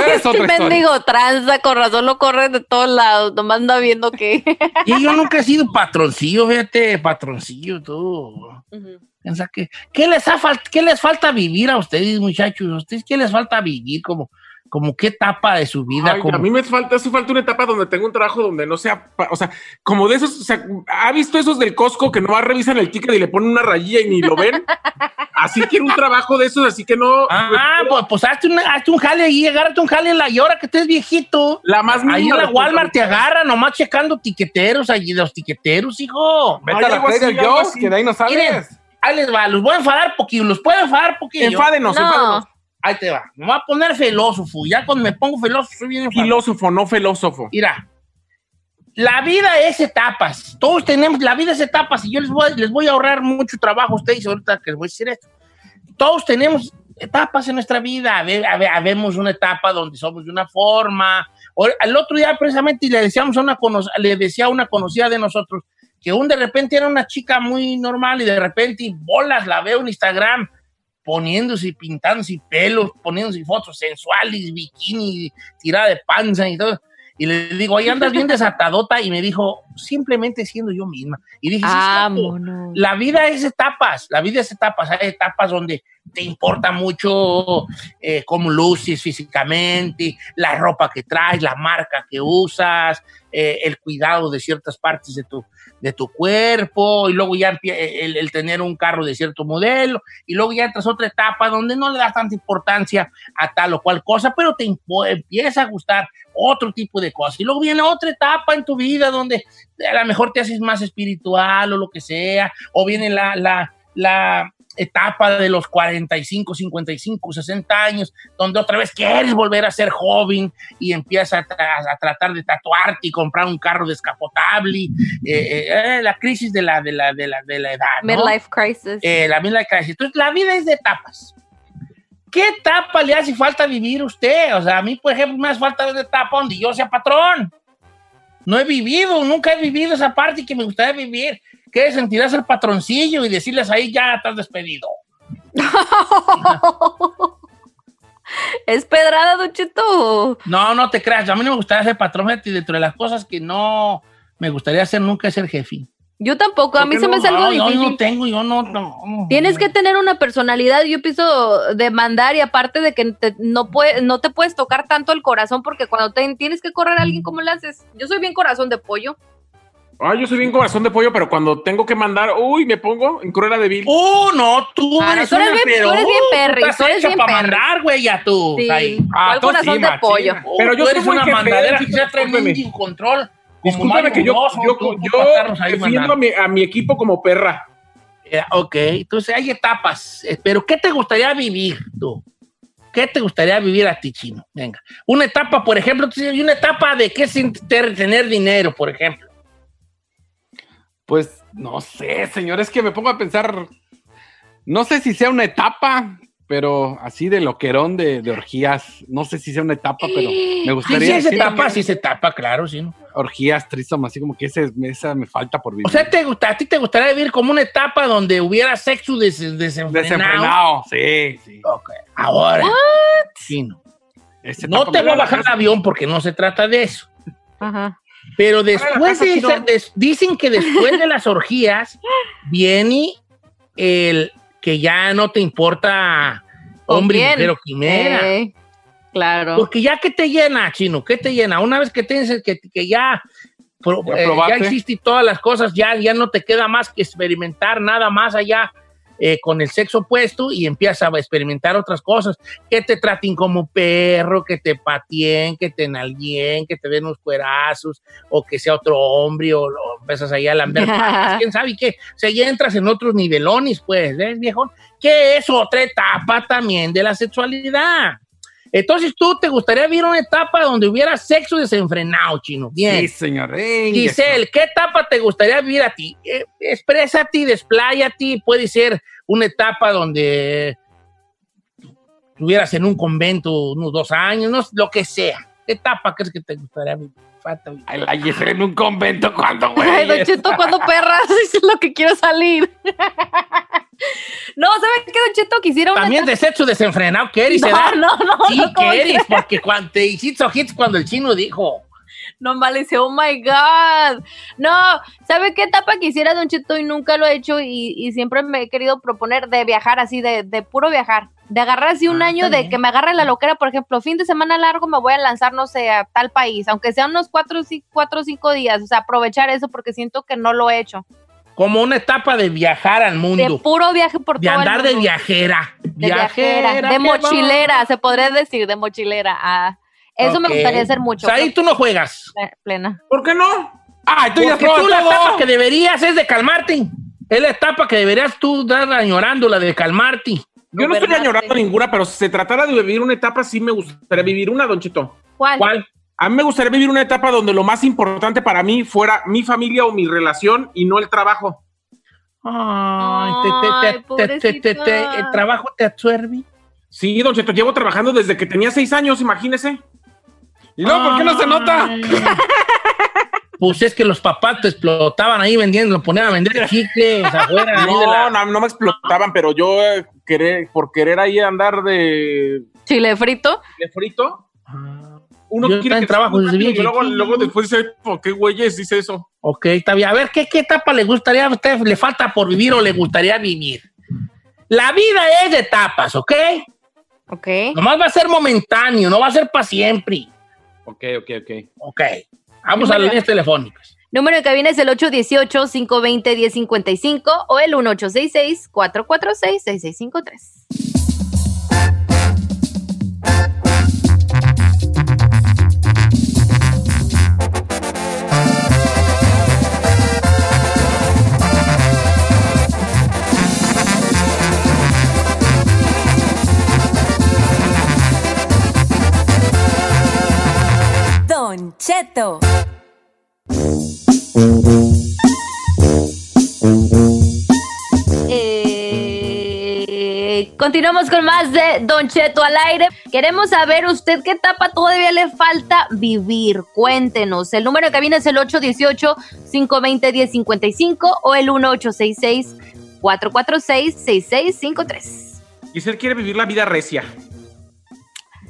Es historia. Mendigo tranza, con razón lo corren de todos lados. Nomás anda viendo que. Y yo nunca he sido patroncillo, fíjate, patroncillo, tú. Piensa que, ¿qué les, ha ¿Qué les falta vivir a ustedes, muchachos? ¿A ustedes qué les falta vivir? Como, como qué etapa de su vida? Ay, como- a mí me falta, hace falta una etapa donde tengo un trabajo donde no sea, o sea, como de esos, o sea, ¿ha visto esos del Costco que nomás revisan el ticket y le ponen una rayilla y ni lo ven? así quiero un trabajo de esos, así que no. Ah, pues, pues hazte, un, hazte un jale ahí, agárrate un jale en la llora que estés viejito. La más Ahí en la Walmart te agarra nomás checando tiqueteros, allí los tiqueteros, hijo. Vete Ay, a la Trader Joe's, que de ahí no Miren, sales. ahí les va, los voy a enfadar poquillo, los puedo enfadar poquillo. Enfádenos, No. enfádenos. Ahí te va, me voy a poner filósofo, ya cuando me pongo filósofo soy bien. Filósofo, no filósofo. Mira, la vida es etapas. Todos tenemos, la vida es etapas y yo les voy, les voy a ahorrar mucho trabajo a ustedes ahorita que les voy a decir esto. Todos tenemos etapas en nuestra vida. Habe- habe- Habemos una etapa donde somos de una forma. El otro día precisamente le decíamos a una le decía a una conocida de nosotros que un de repente era una chica muy normal y de repente bolas la veo en Instagram poniéndose y pintándose y pelos, poniéndose fotos sensuales, bikini, tirada de panza y todo. Y le digo, oye, andas bien desatadota. Y me dijo, simplemente siendo yo misma. Y dije, sí. La vida es etapas, la vida es etapas. Hay etapas donde te importa mucho eh, cómo luces físicamente, la ropa que traes, la marca que usas, eh, el cuidado de ciertas partes de tu, de tu cuerpo, y luego ya el, tener un carro de cierto modelo, y luego ya entras a otra etapa donde no le das tanta importancia a tal o cual cosa, pero te empieza a gustar otro tipo de cosas. Y luego viene otra etapa en tu vida donde a lo mejor te haces más espiritual o lo que sea, o viene la, la, la etapa de los 45, 55, 60 años, donde otra vez quieres volver a ser joven y empiezas a, tra- a tratar de tatuarte y comprar un carro descapotable, eh, eh, eh, la crisis de la, de la, de la, de la edad. ¿no? Midlife crisis. Eh, la midlife crisis. Entonces, la vida es de etapas. ¿Qué etapa le hace falta vivir usted? O sea, a mí, por ejemplo, me hace falta una etapa donde yo sea patrón. No he vivido, nunca he vivido esa parte que me gustaría vivir. Que es sentir a ser patroncillo y decirles ahí ya estás despedido. es pedrada, Don Cheto. No, no te creas. A mí no me gustaría ser patrón. fíjate, dentro de las cosas que no me gustaría hacer nunca es ser jefe. Yo tampoco, a ¿Por mí qué se me hace algo No, yo difícil. no tengo, yo no, no. Tienes que tener una personalidad, yo pienso, de mandar y aparte de que te- no, puede, no te puedes tocar tanto el corazón porque cuando te, tienes que correr a alguien, ¿cómo le haces? Yo soy bien corazón de pollo. Ay, yo soy bien corazón de pollo, pero cuando tengo que mandar, uy, me pongo en cruela de vil. ¡Uh, no! Tú Ah, eres tú eres una, bien- pero, tú eres bien uh, perri, estás tú eres bien para perri. mandar, güey, ya tú. Sí. ahí. ¿Cuál tú corazón sí, de pollo? Pero Uh, yo tú soy eres una mandadera que se discúlpeme. tremenda sin control. Discúlpame que yo, yo, tú- tú yo a mi, a mi equipo como perra. Eh, ok, entonces hay etapas. eh, Pero ¿qué te gustaría vivir tú? ¿Qué te gustaría vivir a ti, chino? Venga. Una etapa, por ejemplo, tú una etapa de qué es tener dinero, por ejemplo. Pues no sé, señor, es que me pongo a pensar, no sé si sea una etapa, pero así de loquerón de, de orgías, no sé si sea una etapa, pero me Sí, gustaría sí, es etapa, que sí es etapa, claro, sí. ¿no? orgías, trisom, así como que ese, esa me falta por vivir. O sea, te gusta, a ti te gustaría vivir como una etapa donde hubiera sexo des- desenfrenado. Desenfrenado, sí, sí. Ok, ahora. Esa No etapa te voy a bajar el avión porque no se trata de eso. Ajá. Pero después casa, de Chino. esa- des- dicen que después de las orgías viene el que ya no te importa ¿Con hombre, quién? mujer o quimera. Eh, claro. Porque ya que te llena, chino, ¿qué te llena? Una vez que tienes que, que ya, pro- Ya eh, ya hiciste todas las cosas, ya, ya no te queda más que experimentar nada más allá eh, con el sexo opuesto y empiezas a experimentar otras cosas. Que te traten como perro, que te pateen, que te nalguen, que te den unos cuerazos, o que sea otro hombre, o, o empiezas allá a lamber patas, quién sabe qué. O sea, ya entras en otros nivelones, pues, ¿ves, viejo? Que es otra etapa también de la sexualidad. Entonces, ¿tú te gustaría vivir una etapa donde hubiera sexo desenfrenado, chino? Bien. Sí, señor. venga, Giselle, ¿qué etapa te gustaría vivir a ti? Eh, exprésate, despláyate. Puede ser una etapa donde estuvieras en un convento unos dos años, no, lo que sea. ¿Qué etapa crees que te gustaría vivir? Ay, la en un convento, ¿cuándo, güey? Ay, Don Cheto, cuando perras es lo que quiero salir. no, ¿saben qué, Don Cheto? Quisiera una También de sexo desenfrenado, ¿quieres? No, edad? no, no, Sí, no. Porque cuando te hiciste ojitos cuando el chino dijo. No dice, oh my God. No, ¿sabe qué etapa quisiera, Don Cheto? Y nunca lo he hecho y, y siempre me he querido proponer de viajar así, de, de puro viajar. De agarrar así un Ah, año, de bien. que me agarre la loquera, por ejemplo, fin de semana largo me voy a lanzar, no sé, a tal país, aunque sean unos cuatro, o cinco días. O sea, aprovechar eso porque siento que no lo he hecho. Como una etapa de viajar al De mundo. puro viaje por De todo el andar de viajera. De viajera, de qué mochilera, se podría decir, de mochilera. Ah, eso me gustaría hacer mucho. O sea, ahí tú no juegas. Plena. ¿Por qué no? Ah, tú ya tú la etapa que deberías es de calmarte. Es la etapa que deberías tú dar añorando, la de calmarte. Yo no estoy añorando ninguna, pero si se tratara de vivir una etapa, sí me gustaría vivir una, Don Chito. ¿Cuál? ¿Cuál? A mí me gustaría vivir una etapa donde lo más importante para mí fuera mi familia o mi relación y no el trabajo. Ay, te- te- Ay, te- te- te- el trabajo te absorbe. Sí, Don Cheto, llevo trabajando desde que tenía seis años, imagínese. ¿Y luego por qué no se nota? Pues es que los papás te explotaban ahí vendiendo, lo ponían a vender chicles afuera. No, la- no, no me explotaban, pero yo eh, querer, por querer ahí andar de, Chile frito. de frito, Ah. uno Yo quiere que trabajo desde bien y luego, luego después dice, ¿por qué güeyes dice eso? Ok, está bien. A ver, ¿qué, qué etapa le gustaría a usted? ¿Le falta por vivir o le gustaría vivir? La vida es de etapas, ¿ok? Ok. Nomás va a ser momentáneo, no va a ser para siempre. Ok, ok, ok. Ok. Vamos a las líneas telefónicas. Número de cabina es el 818-520-1055 o el 1866-446-6653. Don Cheto. Eh, continuamos con más de Don Cheto al aire. Queremos saber usted qué etapa todavía le falta vivir. Cuéntenos. El número de cabina es el 818-520-1055 o el 1866-446-6653. Giselle quiere vivir la vida recia.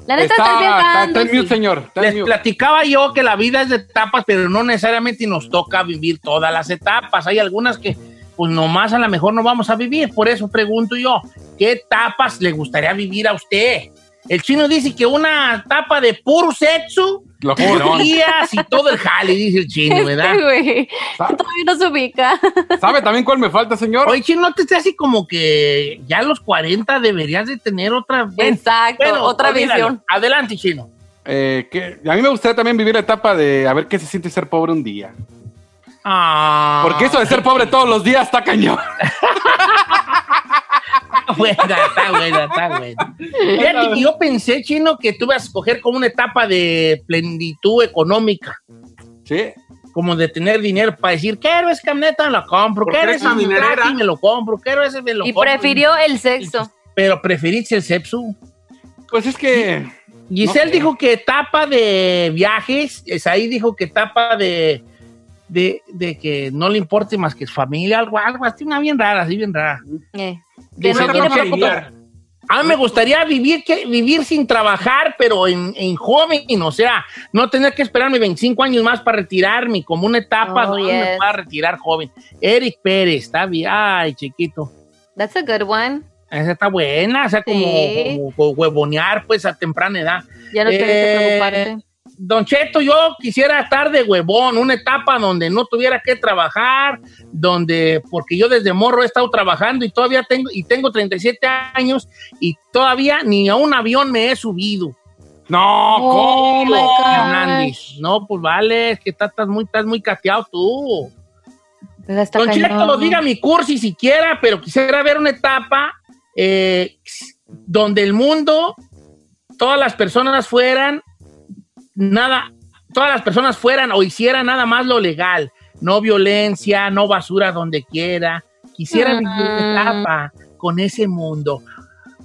La neta Está, está está, viajando. está en mute, señor. Está Les mute. platicaba yo que la vida es de etapas, pero no necesariamente nos toca vivir todas las etapas. Hay algunas que, pues nomás a lo mejor no vamos a vivir. Por eso pregunto yo, ¿qué etapas le gustaría vivir a usted? El chino dice que una etapa de puro sexo, Días y todo el jale, dice el chino, ¿verdad? Este güey, todavía no se ubica. ¿Sabe también cuál me falta, señor? Oye, chino, no te estés así como que ya a los 40 deberías de tener otra... Exacto, otra olvídalo. visión. Adelante, chino. Eh, que a mí me gustaría también vivir la etapa de a ver qué se siente ser pobre un día. Ah, Porque eso de ser pobre todos los días está cañón. buena, está buena, está buena. Fíjate que yo pensé, Chino, que tú ibas a escoger como una etapa de plenitud económica, Sí. como de tener dinero para decir, quiero esa camioneta, me lo compro, quiero dinerera. Bugatti, me lo compro, quiero ese, me lo Y compro. prefirió el sexo. Pero preferiste el Sepsu. Pues es que. Giselle No dijo que etapa de viajes, Esaí dijo que etapa de, de, de que no le importe más que su familia, algo, algo así, una bien rara, así bien rara. Eh, que Dice, no quiere "No, preocupar. A mí me gustaría vivir, que, vivir sin trabajar, pero en, en joven, o sea, no tener que esperarme 25 años más para retirarme, como una etapa Oh, donde me yes. pueda retirar joven. Eric Pérez, está bien, ay, chiquito. That's a good one. Esa está buena, o sea, como, Sí. como- como huevonear, pues, a temprana edad. Ya no tienes que Eh, preocuparte. Don Cheto, yo quisiera estar de huevón, una etapa donde no tuviera que trabajar, donde, porque yo desde morro he estado trabajando y todavía tengo, y tengo 37 años y todavía ni a un avión me he subido. No, Oh, ¿cómo? Hernández. No, pues vale, es que estás, estás muy, estás muy cateado tú. Está Don cañón. Cheto, lo diga mi cursi siquiera, pero quisiera ver una etapa eh, donde el mundo, todas las personas fueran, nada, todas las personas fueran o hicieran nada más lo legal. No violencia, no basura donde quiera. Quisiera Mm. vivir etapa con ese mundo.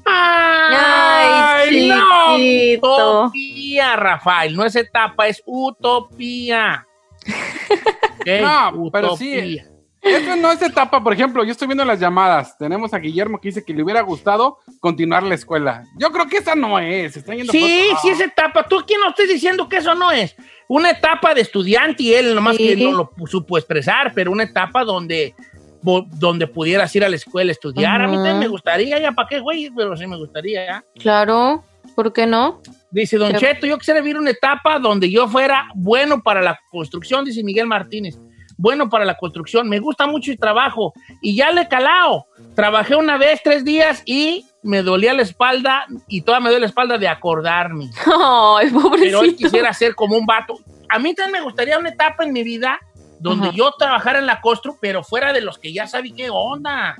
Ay, no! chiquito. Utopía, Rafael. No es etapa, es utopía. No, pero sí. Esto no es etapa, por ejemplo, yo estoy viendo las llamadas. Tenemos a Guillermo que dice que le hubiera gustado continuar la escuela. Yo creo que esa no es. Yendo Sí, por- sí es etapa. ¿Tú quién no estás diciendo que eso no es? Una etapa de estudiante y él nomás Sí. que no lo supo expresar, pero una etapa donde, donde pudieras ir a la escuela a estudiar. A mí también me gustaría, ya para qué, güey, pero sí me gustaría. ¿ya? Claro, ¿por qué no? Dice Don Pero- Cheto, yo quisiera vivir una etapa donde yo fuera bueno para la construcción, dice Miguel Martínez. Bueno para la construcción, me gusta mucho el trabajo y ya le he calado. Trabajé una vez tres días y me dolía la espalda y toda me duele la espalda de acordarme. Ay, Pero pobrecito. quisiera ser como un vato. A mí también me gustaría una etapa en mi vida donde Ajá. yo trabajara en la constru, pero fuera de los que ya saben qué onda.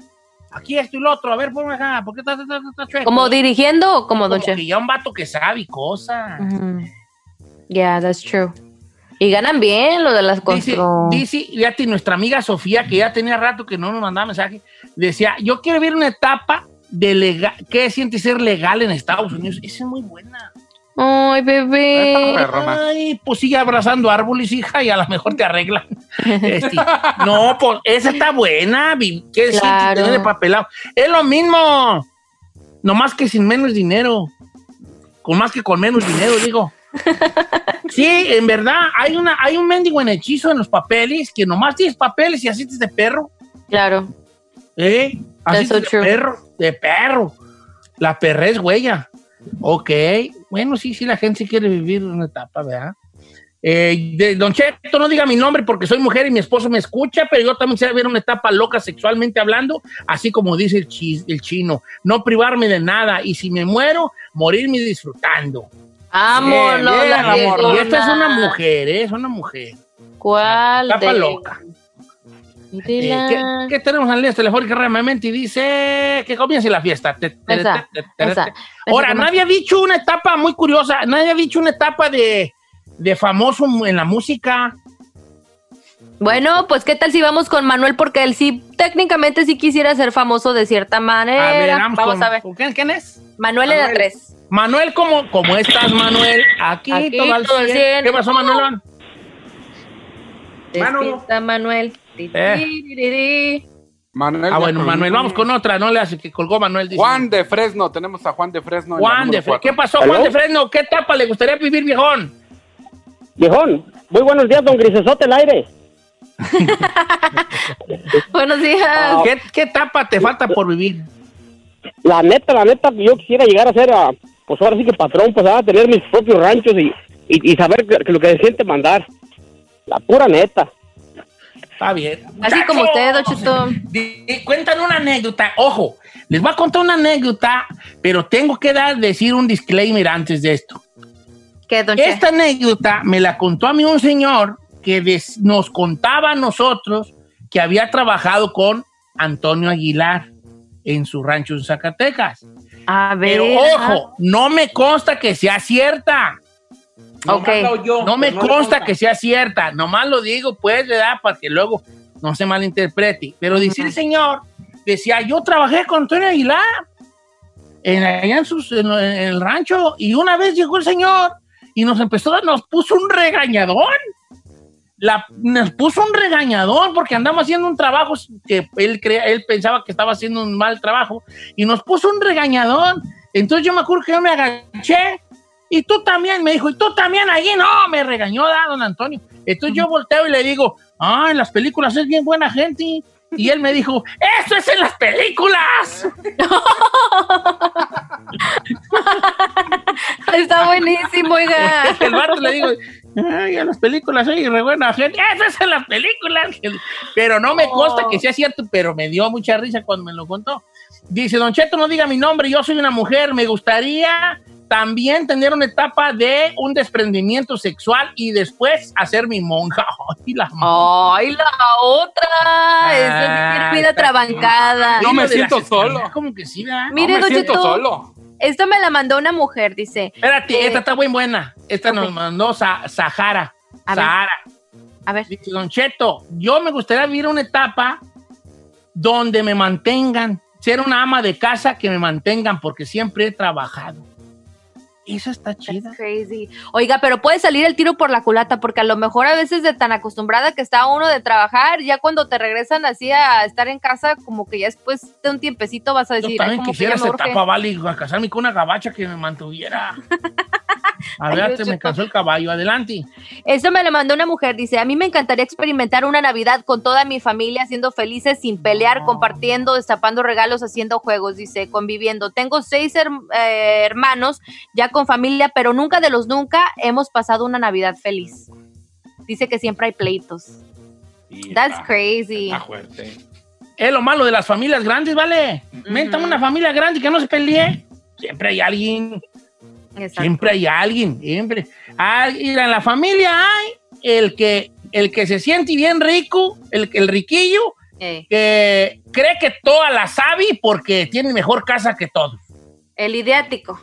Aquí esto y lo otro. A ver, ponme acá. ¿Por qué estás estás- estás chueco? ¿Como dirigiendo o como Como Don que ya un vato que sabe cosas. Ujú. Yeah, that's true. Y ganan bien lo de las Dice, constru. dice, fíjate, nuestra amiga Sofía, que ya tenía rato que no nos mandaba mensaje, decía, yo quiero ver una etapa de legal, ¿qué siente ser legal en Estados Unidos? Esa es muy buena. Ay, bebé. Ay, pues sigue abrazando árboles, hija, y a lo mejor te arreglan. Este, no, pues esa está buena. ¿Qué siente Claro. tener el papelado? Es lo mismo, nomás que sin menos dinero. Con más que con menos dinero, digo. Sí, en verdad, hay, una, hay un mendigo en hechizo en los papeles que nomás tienes papeles y asistes de perro. Claro. ¿Eh? Así That's so de true. perro, de perro. La perra es huella. Ok. Bueno, sí, sí, la gente quiere vivir una etapa, ¿verdad? Eh, de- don Cheto, no diga mi nombre porque soy mujer y mi esposo me escucha, pero yo también quisiera vivir una etapa loca sexualmente hablando, así como dice el, chi- el chino. No privarme de nada y si me muero, morirme disfrutando. Vámonos, Bien, la bien, amor. Y esta es una mujer, ¿eh? es una mujer. ¿Cuál? Etapa de- loca. Eh, Dila. ¿qué, qué tenemos en la línea telefónica realmente? Y dice que comience la fiesta. Esa, esa. Ahora, nadie ha dicho una etapa muy curiosa, nadie ha dicho una etapa de, de famoso en la música. Bueno, pues qué tal si vamos con Manuel, porque él sí, técnicamente sí quisiera ser famoso de cierta manera. A ver, vamos, con- a ver. ¿con quién, quién es? Manuel era tres. Manuel, ¿cómo, cómo estás, Manuel? Aquí, Aquí, todo al todo al 100. cien. ¿Qué pasó, Manuel? Despista, Manuel. Eh. Manuel Ah, bueno. Manuel, vamos con otra, no le hace que colgó Manuel. dice. Juan de Fresno, tenemos a Juan de Fresno. en Juan de Fresno. ¿Qué pasó, Juan de Fresno? ¿Qué etapa le gustaría vivir, viejón? Viejón, muy buenos días, don Grisesote el aire. Buenos días. ¿Qué, qué etapa te falta por vivir? La neta, la neta, yo quisiera llegar a ser, ah, pues ahora sí que patrón, pues a tener mis propios ranchos y, y, y saber que, que lo que se siente mandar. La pura neta. Está bien. Así como usted. Di- Cuentan una anécdota. Ojo, les voy a contar una anécdota, pero tengo que dar, decir un disclaimer antes de esto. ¿Qué, Don Che? Esta anécdota me la contó a mí un señor que des- nos contaba a nosotros que había trabajado con Antonio Aguilar en su rancho en Zacatecas. A ver. Pero ojo, no me consta que sea cierta. Ok. No me consta que sea cierta. Nomás lo digo, pues, ¿verdad? Para que luego no se malinterprete. Pero dice el señor, decía, yo trabajé con Antonio Aguilar en, allá en, sus- en- en el rancho y una vez llegó el señor y nos empezó, a- nos puso un regañadón. La, nos puso un regañadón porque andamos haciendo un trabajo que él, crea, él pensaba que estaba haciendo un mal trabajo y nos puso un regañadón. Entonces yo me acuerdo que yo me agaché y tú también, me dijo, y tú también allí, no, me regañó da, don Antonio. Entonces yo volteo y le digo, ah, en las películas es bien buena gente. Y él me dijo, ¡eso es en las películas! Está buenísimo, oiga. el le digo, ay, en las películas soy re buena gente. ¡Eso es en las películas! Pero no me consta que sea cierto, pero me dio mucha risa cuando me lo contó. Dice, Don Cheto, no diga mi nombre, yo soy una mujer, me gustaría también tener una etapa de un desprendimiento sexual y después hacer mi monja. Ay, la Ay, la otra. Esa sí tiene vida trabancada. No me siento solo. Como que sí, ¿verdad? Mire, no me Don siento Cheto, solo. Esto me la mandó una mujer, dice. Espérate, Eh, esta está muy buena. Esta nos mandó Sa- Sahara. A ver. Sahara. A ver. Dice, Don Cheto, yo me gustaría vivir una etapa donde me mantengan, ser una ama de casa que me mantengan porque siempre he trabajado. Eso está chida. Crazy. Oiga, pero puede salir el tiro por la culata, porque a lo mejor a veces de tan acostumbrada que está uno de trabajar, ya cuando te regresan así a estar en casa, como que ya después de un tiempecito vas a Yo decir, ay, también quisiera esa etapa, vale, a casarme con una gabacha que me mantuviera. A Ay, ver, Don te me cansó el caballo. Adelante. Esto me lo mandó una mujer, dice, a mí me encantaría experimentar una Navidad con toda mi familia, siendo felices, sin pelear, compartiendo, destapando regalos, haciendo juegos, dice, conviviendo. Tengo seis her- eh, hermanos ya con familia, pero nunca de los nunca hemos pasado una Navidad feliz. Dice que siempre hay pleitos. Sí, That's está- crazy. Está fuerte. Es lo malo de las familias grandes, ¿vale? Méntame una familia grande que no se pelee. Siempre hay alguien. Exacto. Siempre hay alguien, siempre. Mira, en la familia hay el que, el que se siente bien rico, el, el riquillo, Eh, que cree que toda la sabe porque tiene mejor casa que todos. el idiático.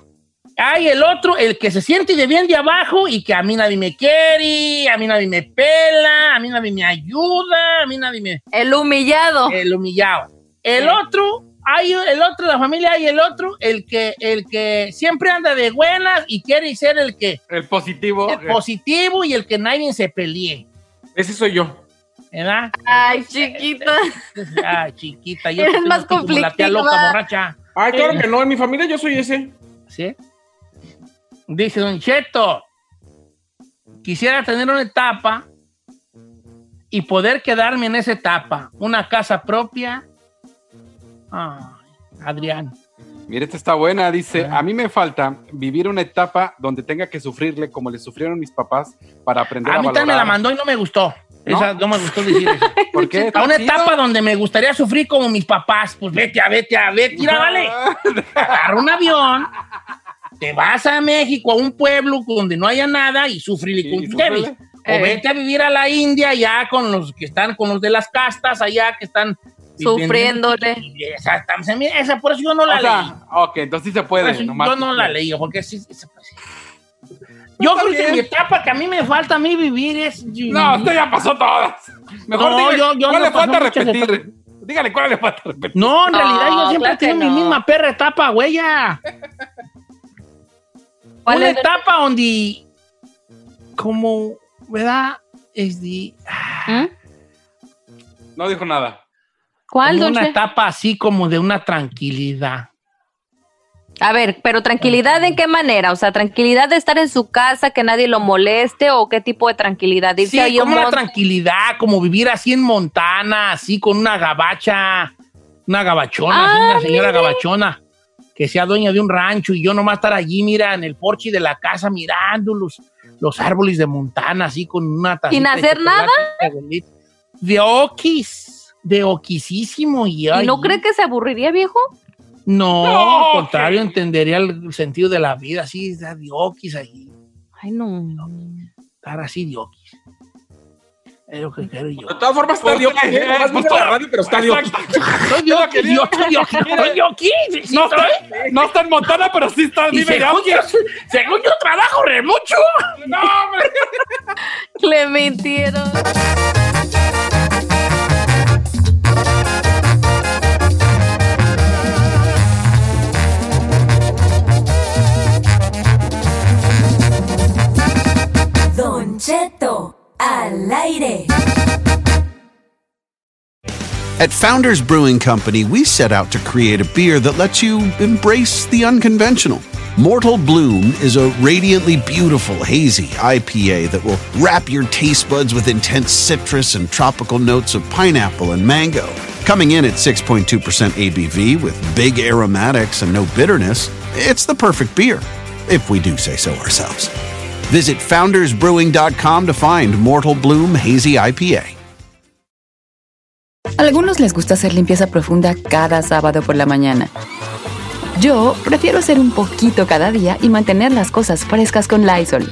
Hay el otro, el que se siente de bien de abajo y que a mí nadie me quiere, a mí nadie me pela, a mí nadie me ayuda, a mí nadie me... El humillado. El humillado. El Sí. otro, hay el otro de la familia, hay el otro, el que, el que siempre anda de buenas y quiere ser el que El positivo. el positivo y el que nadie se pelee. Ese soy yo. ¿Verdad? Ay, chiquita. Ay, chiquita, yo Eres más como la tía conflictiva. loca borracha. Ay, claro que no, en mi familia yo soy ese. ¿Sí? Dice Don Cheto, quisiera tener una etapa y poder quedarme en esa etapa. Una casa propia. Ay, Adrián. Mira, esta está buena. Dice, a mí me falta vivir una etapa donde tenga que sufrirle como le sufrieron mis papás para aprender a, A mí también me la mandó y no me gustó. ¿No? Esa no me gustó decir eso. ¿Por qué? A una etapa donde me gustaría sufrir como mis papás. Pues vete a, vete a, vete, mira, vale. Agarra un avión, te vas a México, a un pueblo donde no haya nada y sufrir con y ustedes. súfrele. O Eh. vete a vivir a la India ya con los que están, con los de las castas allá que están Sufriéndole. Exactamente. Esa, por eso yo no la O sea, leí. ok, entonces sí se puede. eso nomás yo no la leí, porque sí, sí se puede. Yo creo que mi etapa que a mí me falta a mí vivir es... No, usted ya pasó todas. Mejor No, dígale, yo- yo ¿cuál no le falta repetir? Dígale, ¿cuál le falta repetir? No, en realidad yo siempre claro tengo mi misma perra etapa, güeya. ¿Cuál Una el- etapa donde, como, ¿verdad? Es de, ¿Mm? No dijo nada. ¿Cuál, como una etapa así como de una tranquilidad. A ver, pero tranquilidad en qué manera? O sea, tranquilidad de estar en su casa, que nadie lo moleste, o qué tipo de tranquilidad. Irse Sí, como una mon- tranquilidad, como vivir así en Montana, así con una gabacha, una gabachona, así, Ah, una señora mire. gabachona, que sea dueña de un rancho y yo nomás estar allí, mira, en el porche de la casa mirando los, los árboles de Montana, así con una tacita ¿Sin hacer nada? de. De oquis, de oquisísimo. ¿Y, ¿Y no cree que se aburriría, viejo? No, No, al contrario, entendería el sentido de la vida, así, de oquis ahí, Ay, no. estar así de oquis. Es lo que quiero yo. De todas formas, está ¿Por Dioki. qué? ¿eh? A la radio, pero está Dioki. Soy de oquis, yo soy No soy. está, no está en Montana, pero sí está. De según yo, según yo trabajo re mucho. No, hombre. Le mintieron. Cheto, al aire. At Founders Brewing Company, we set out to create a beer that lets you embrace the unconventional. Mortal Bloom is a radiantly beautiful, hazy IPA that will wrap your taste buds with intense citrus and tropical notes of pineapple and mango. Coming in at 6.2% ABV with big aromatics and no bitterness, it's the perfect beer, if we do say so ourselves. Visit foundersbrewing.com to find Mortal Bloom Hazy IPA. Algunos les gusta hacer limpieza profunda cada sábado por la mañana. Yo prefiero hacer un poquito cada día y mantener las cosas frescas con Lysol.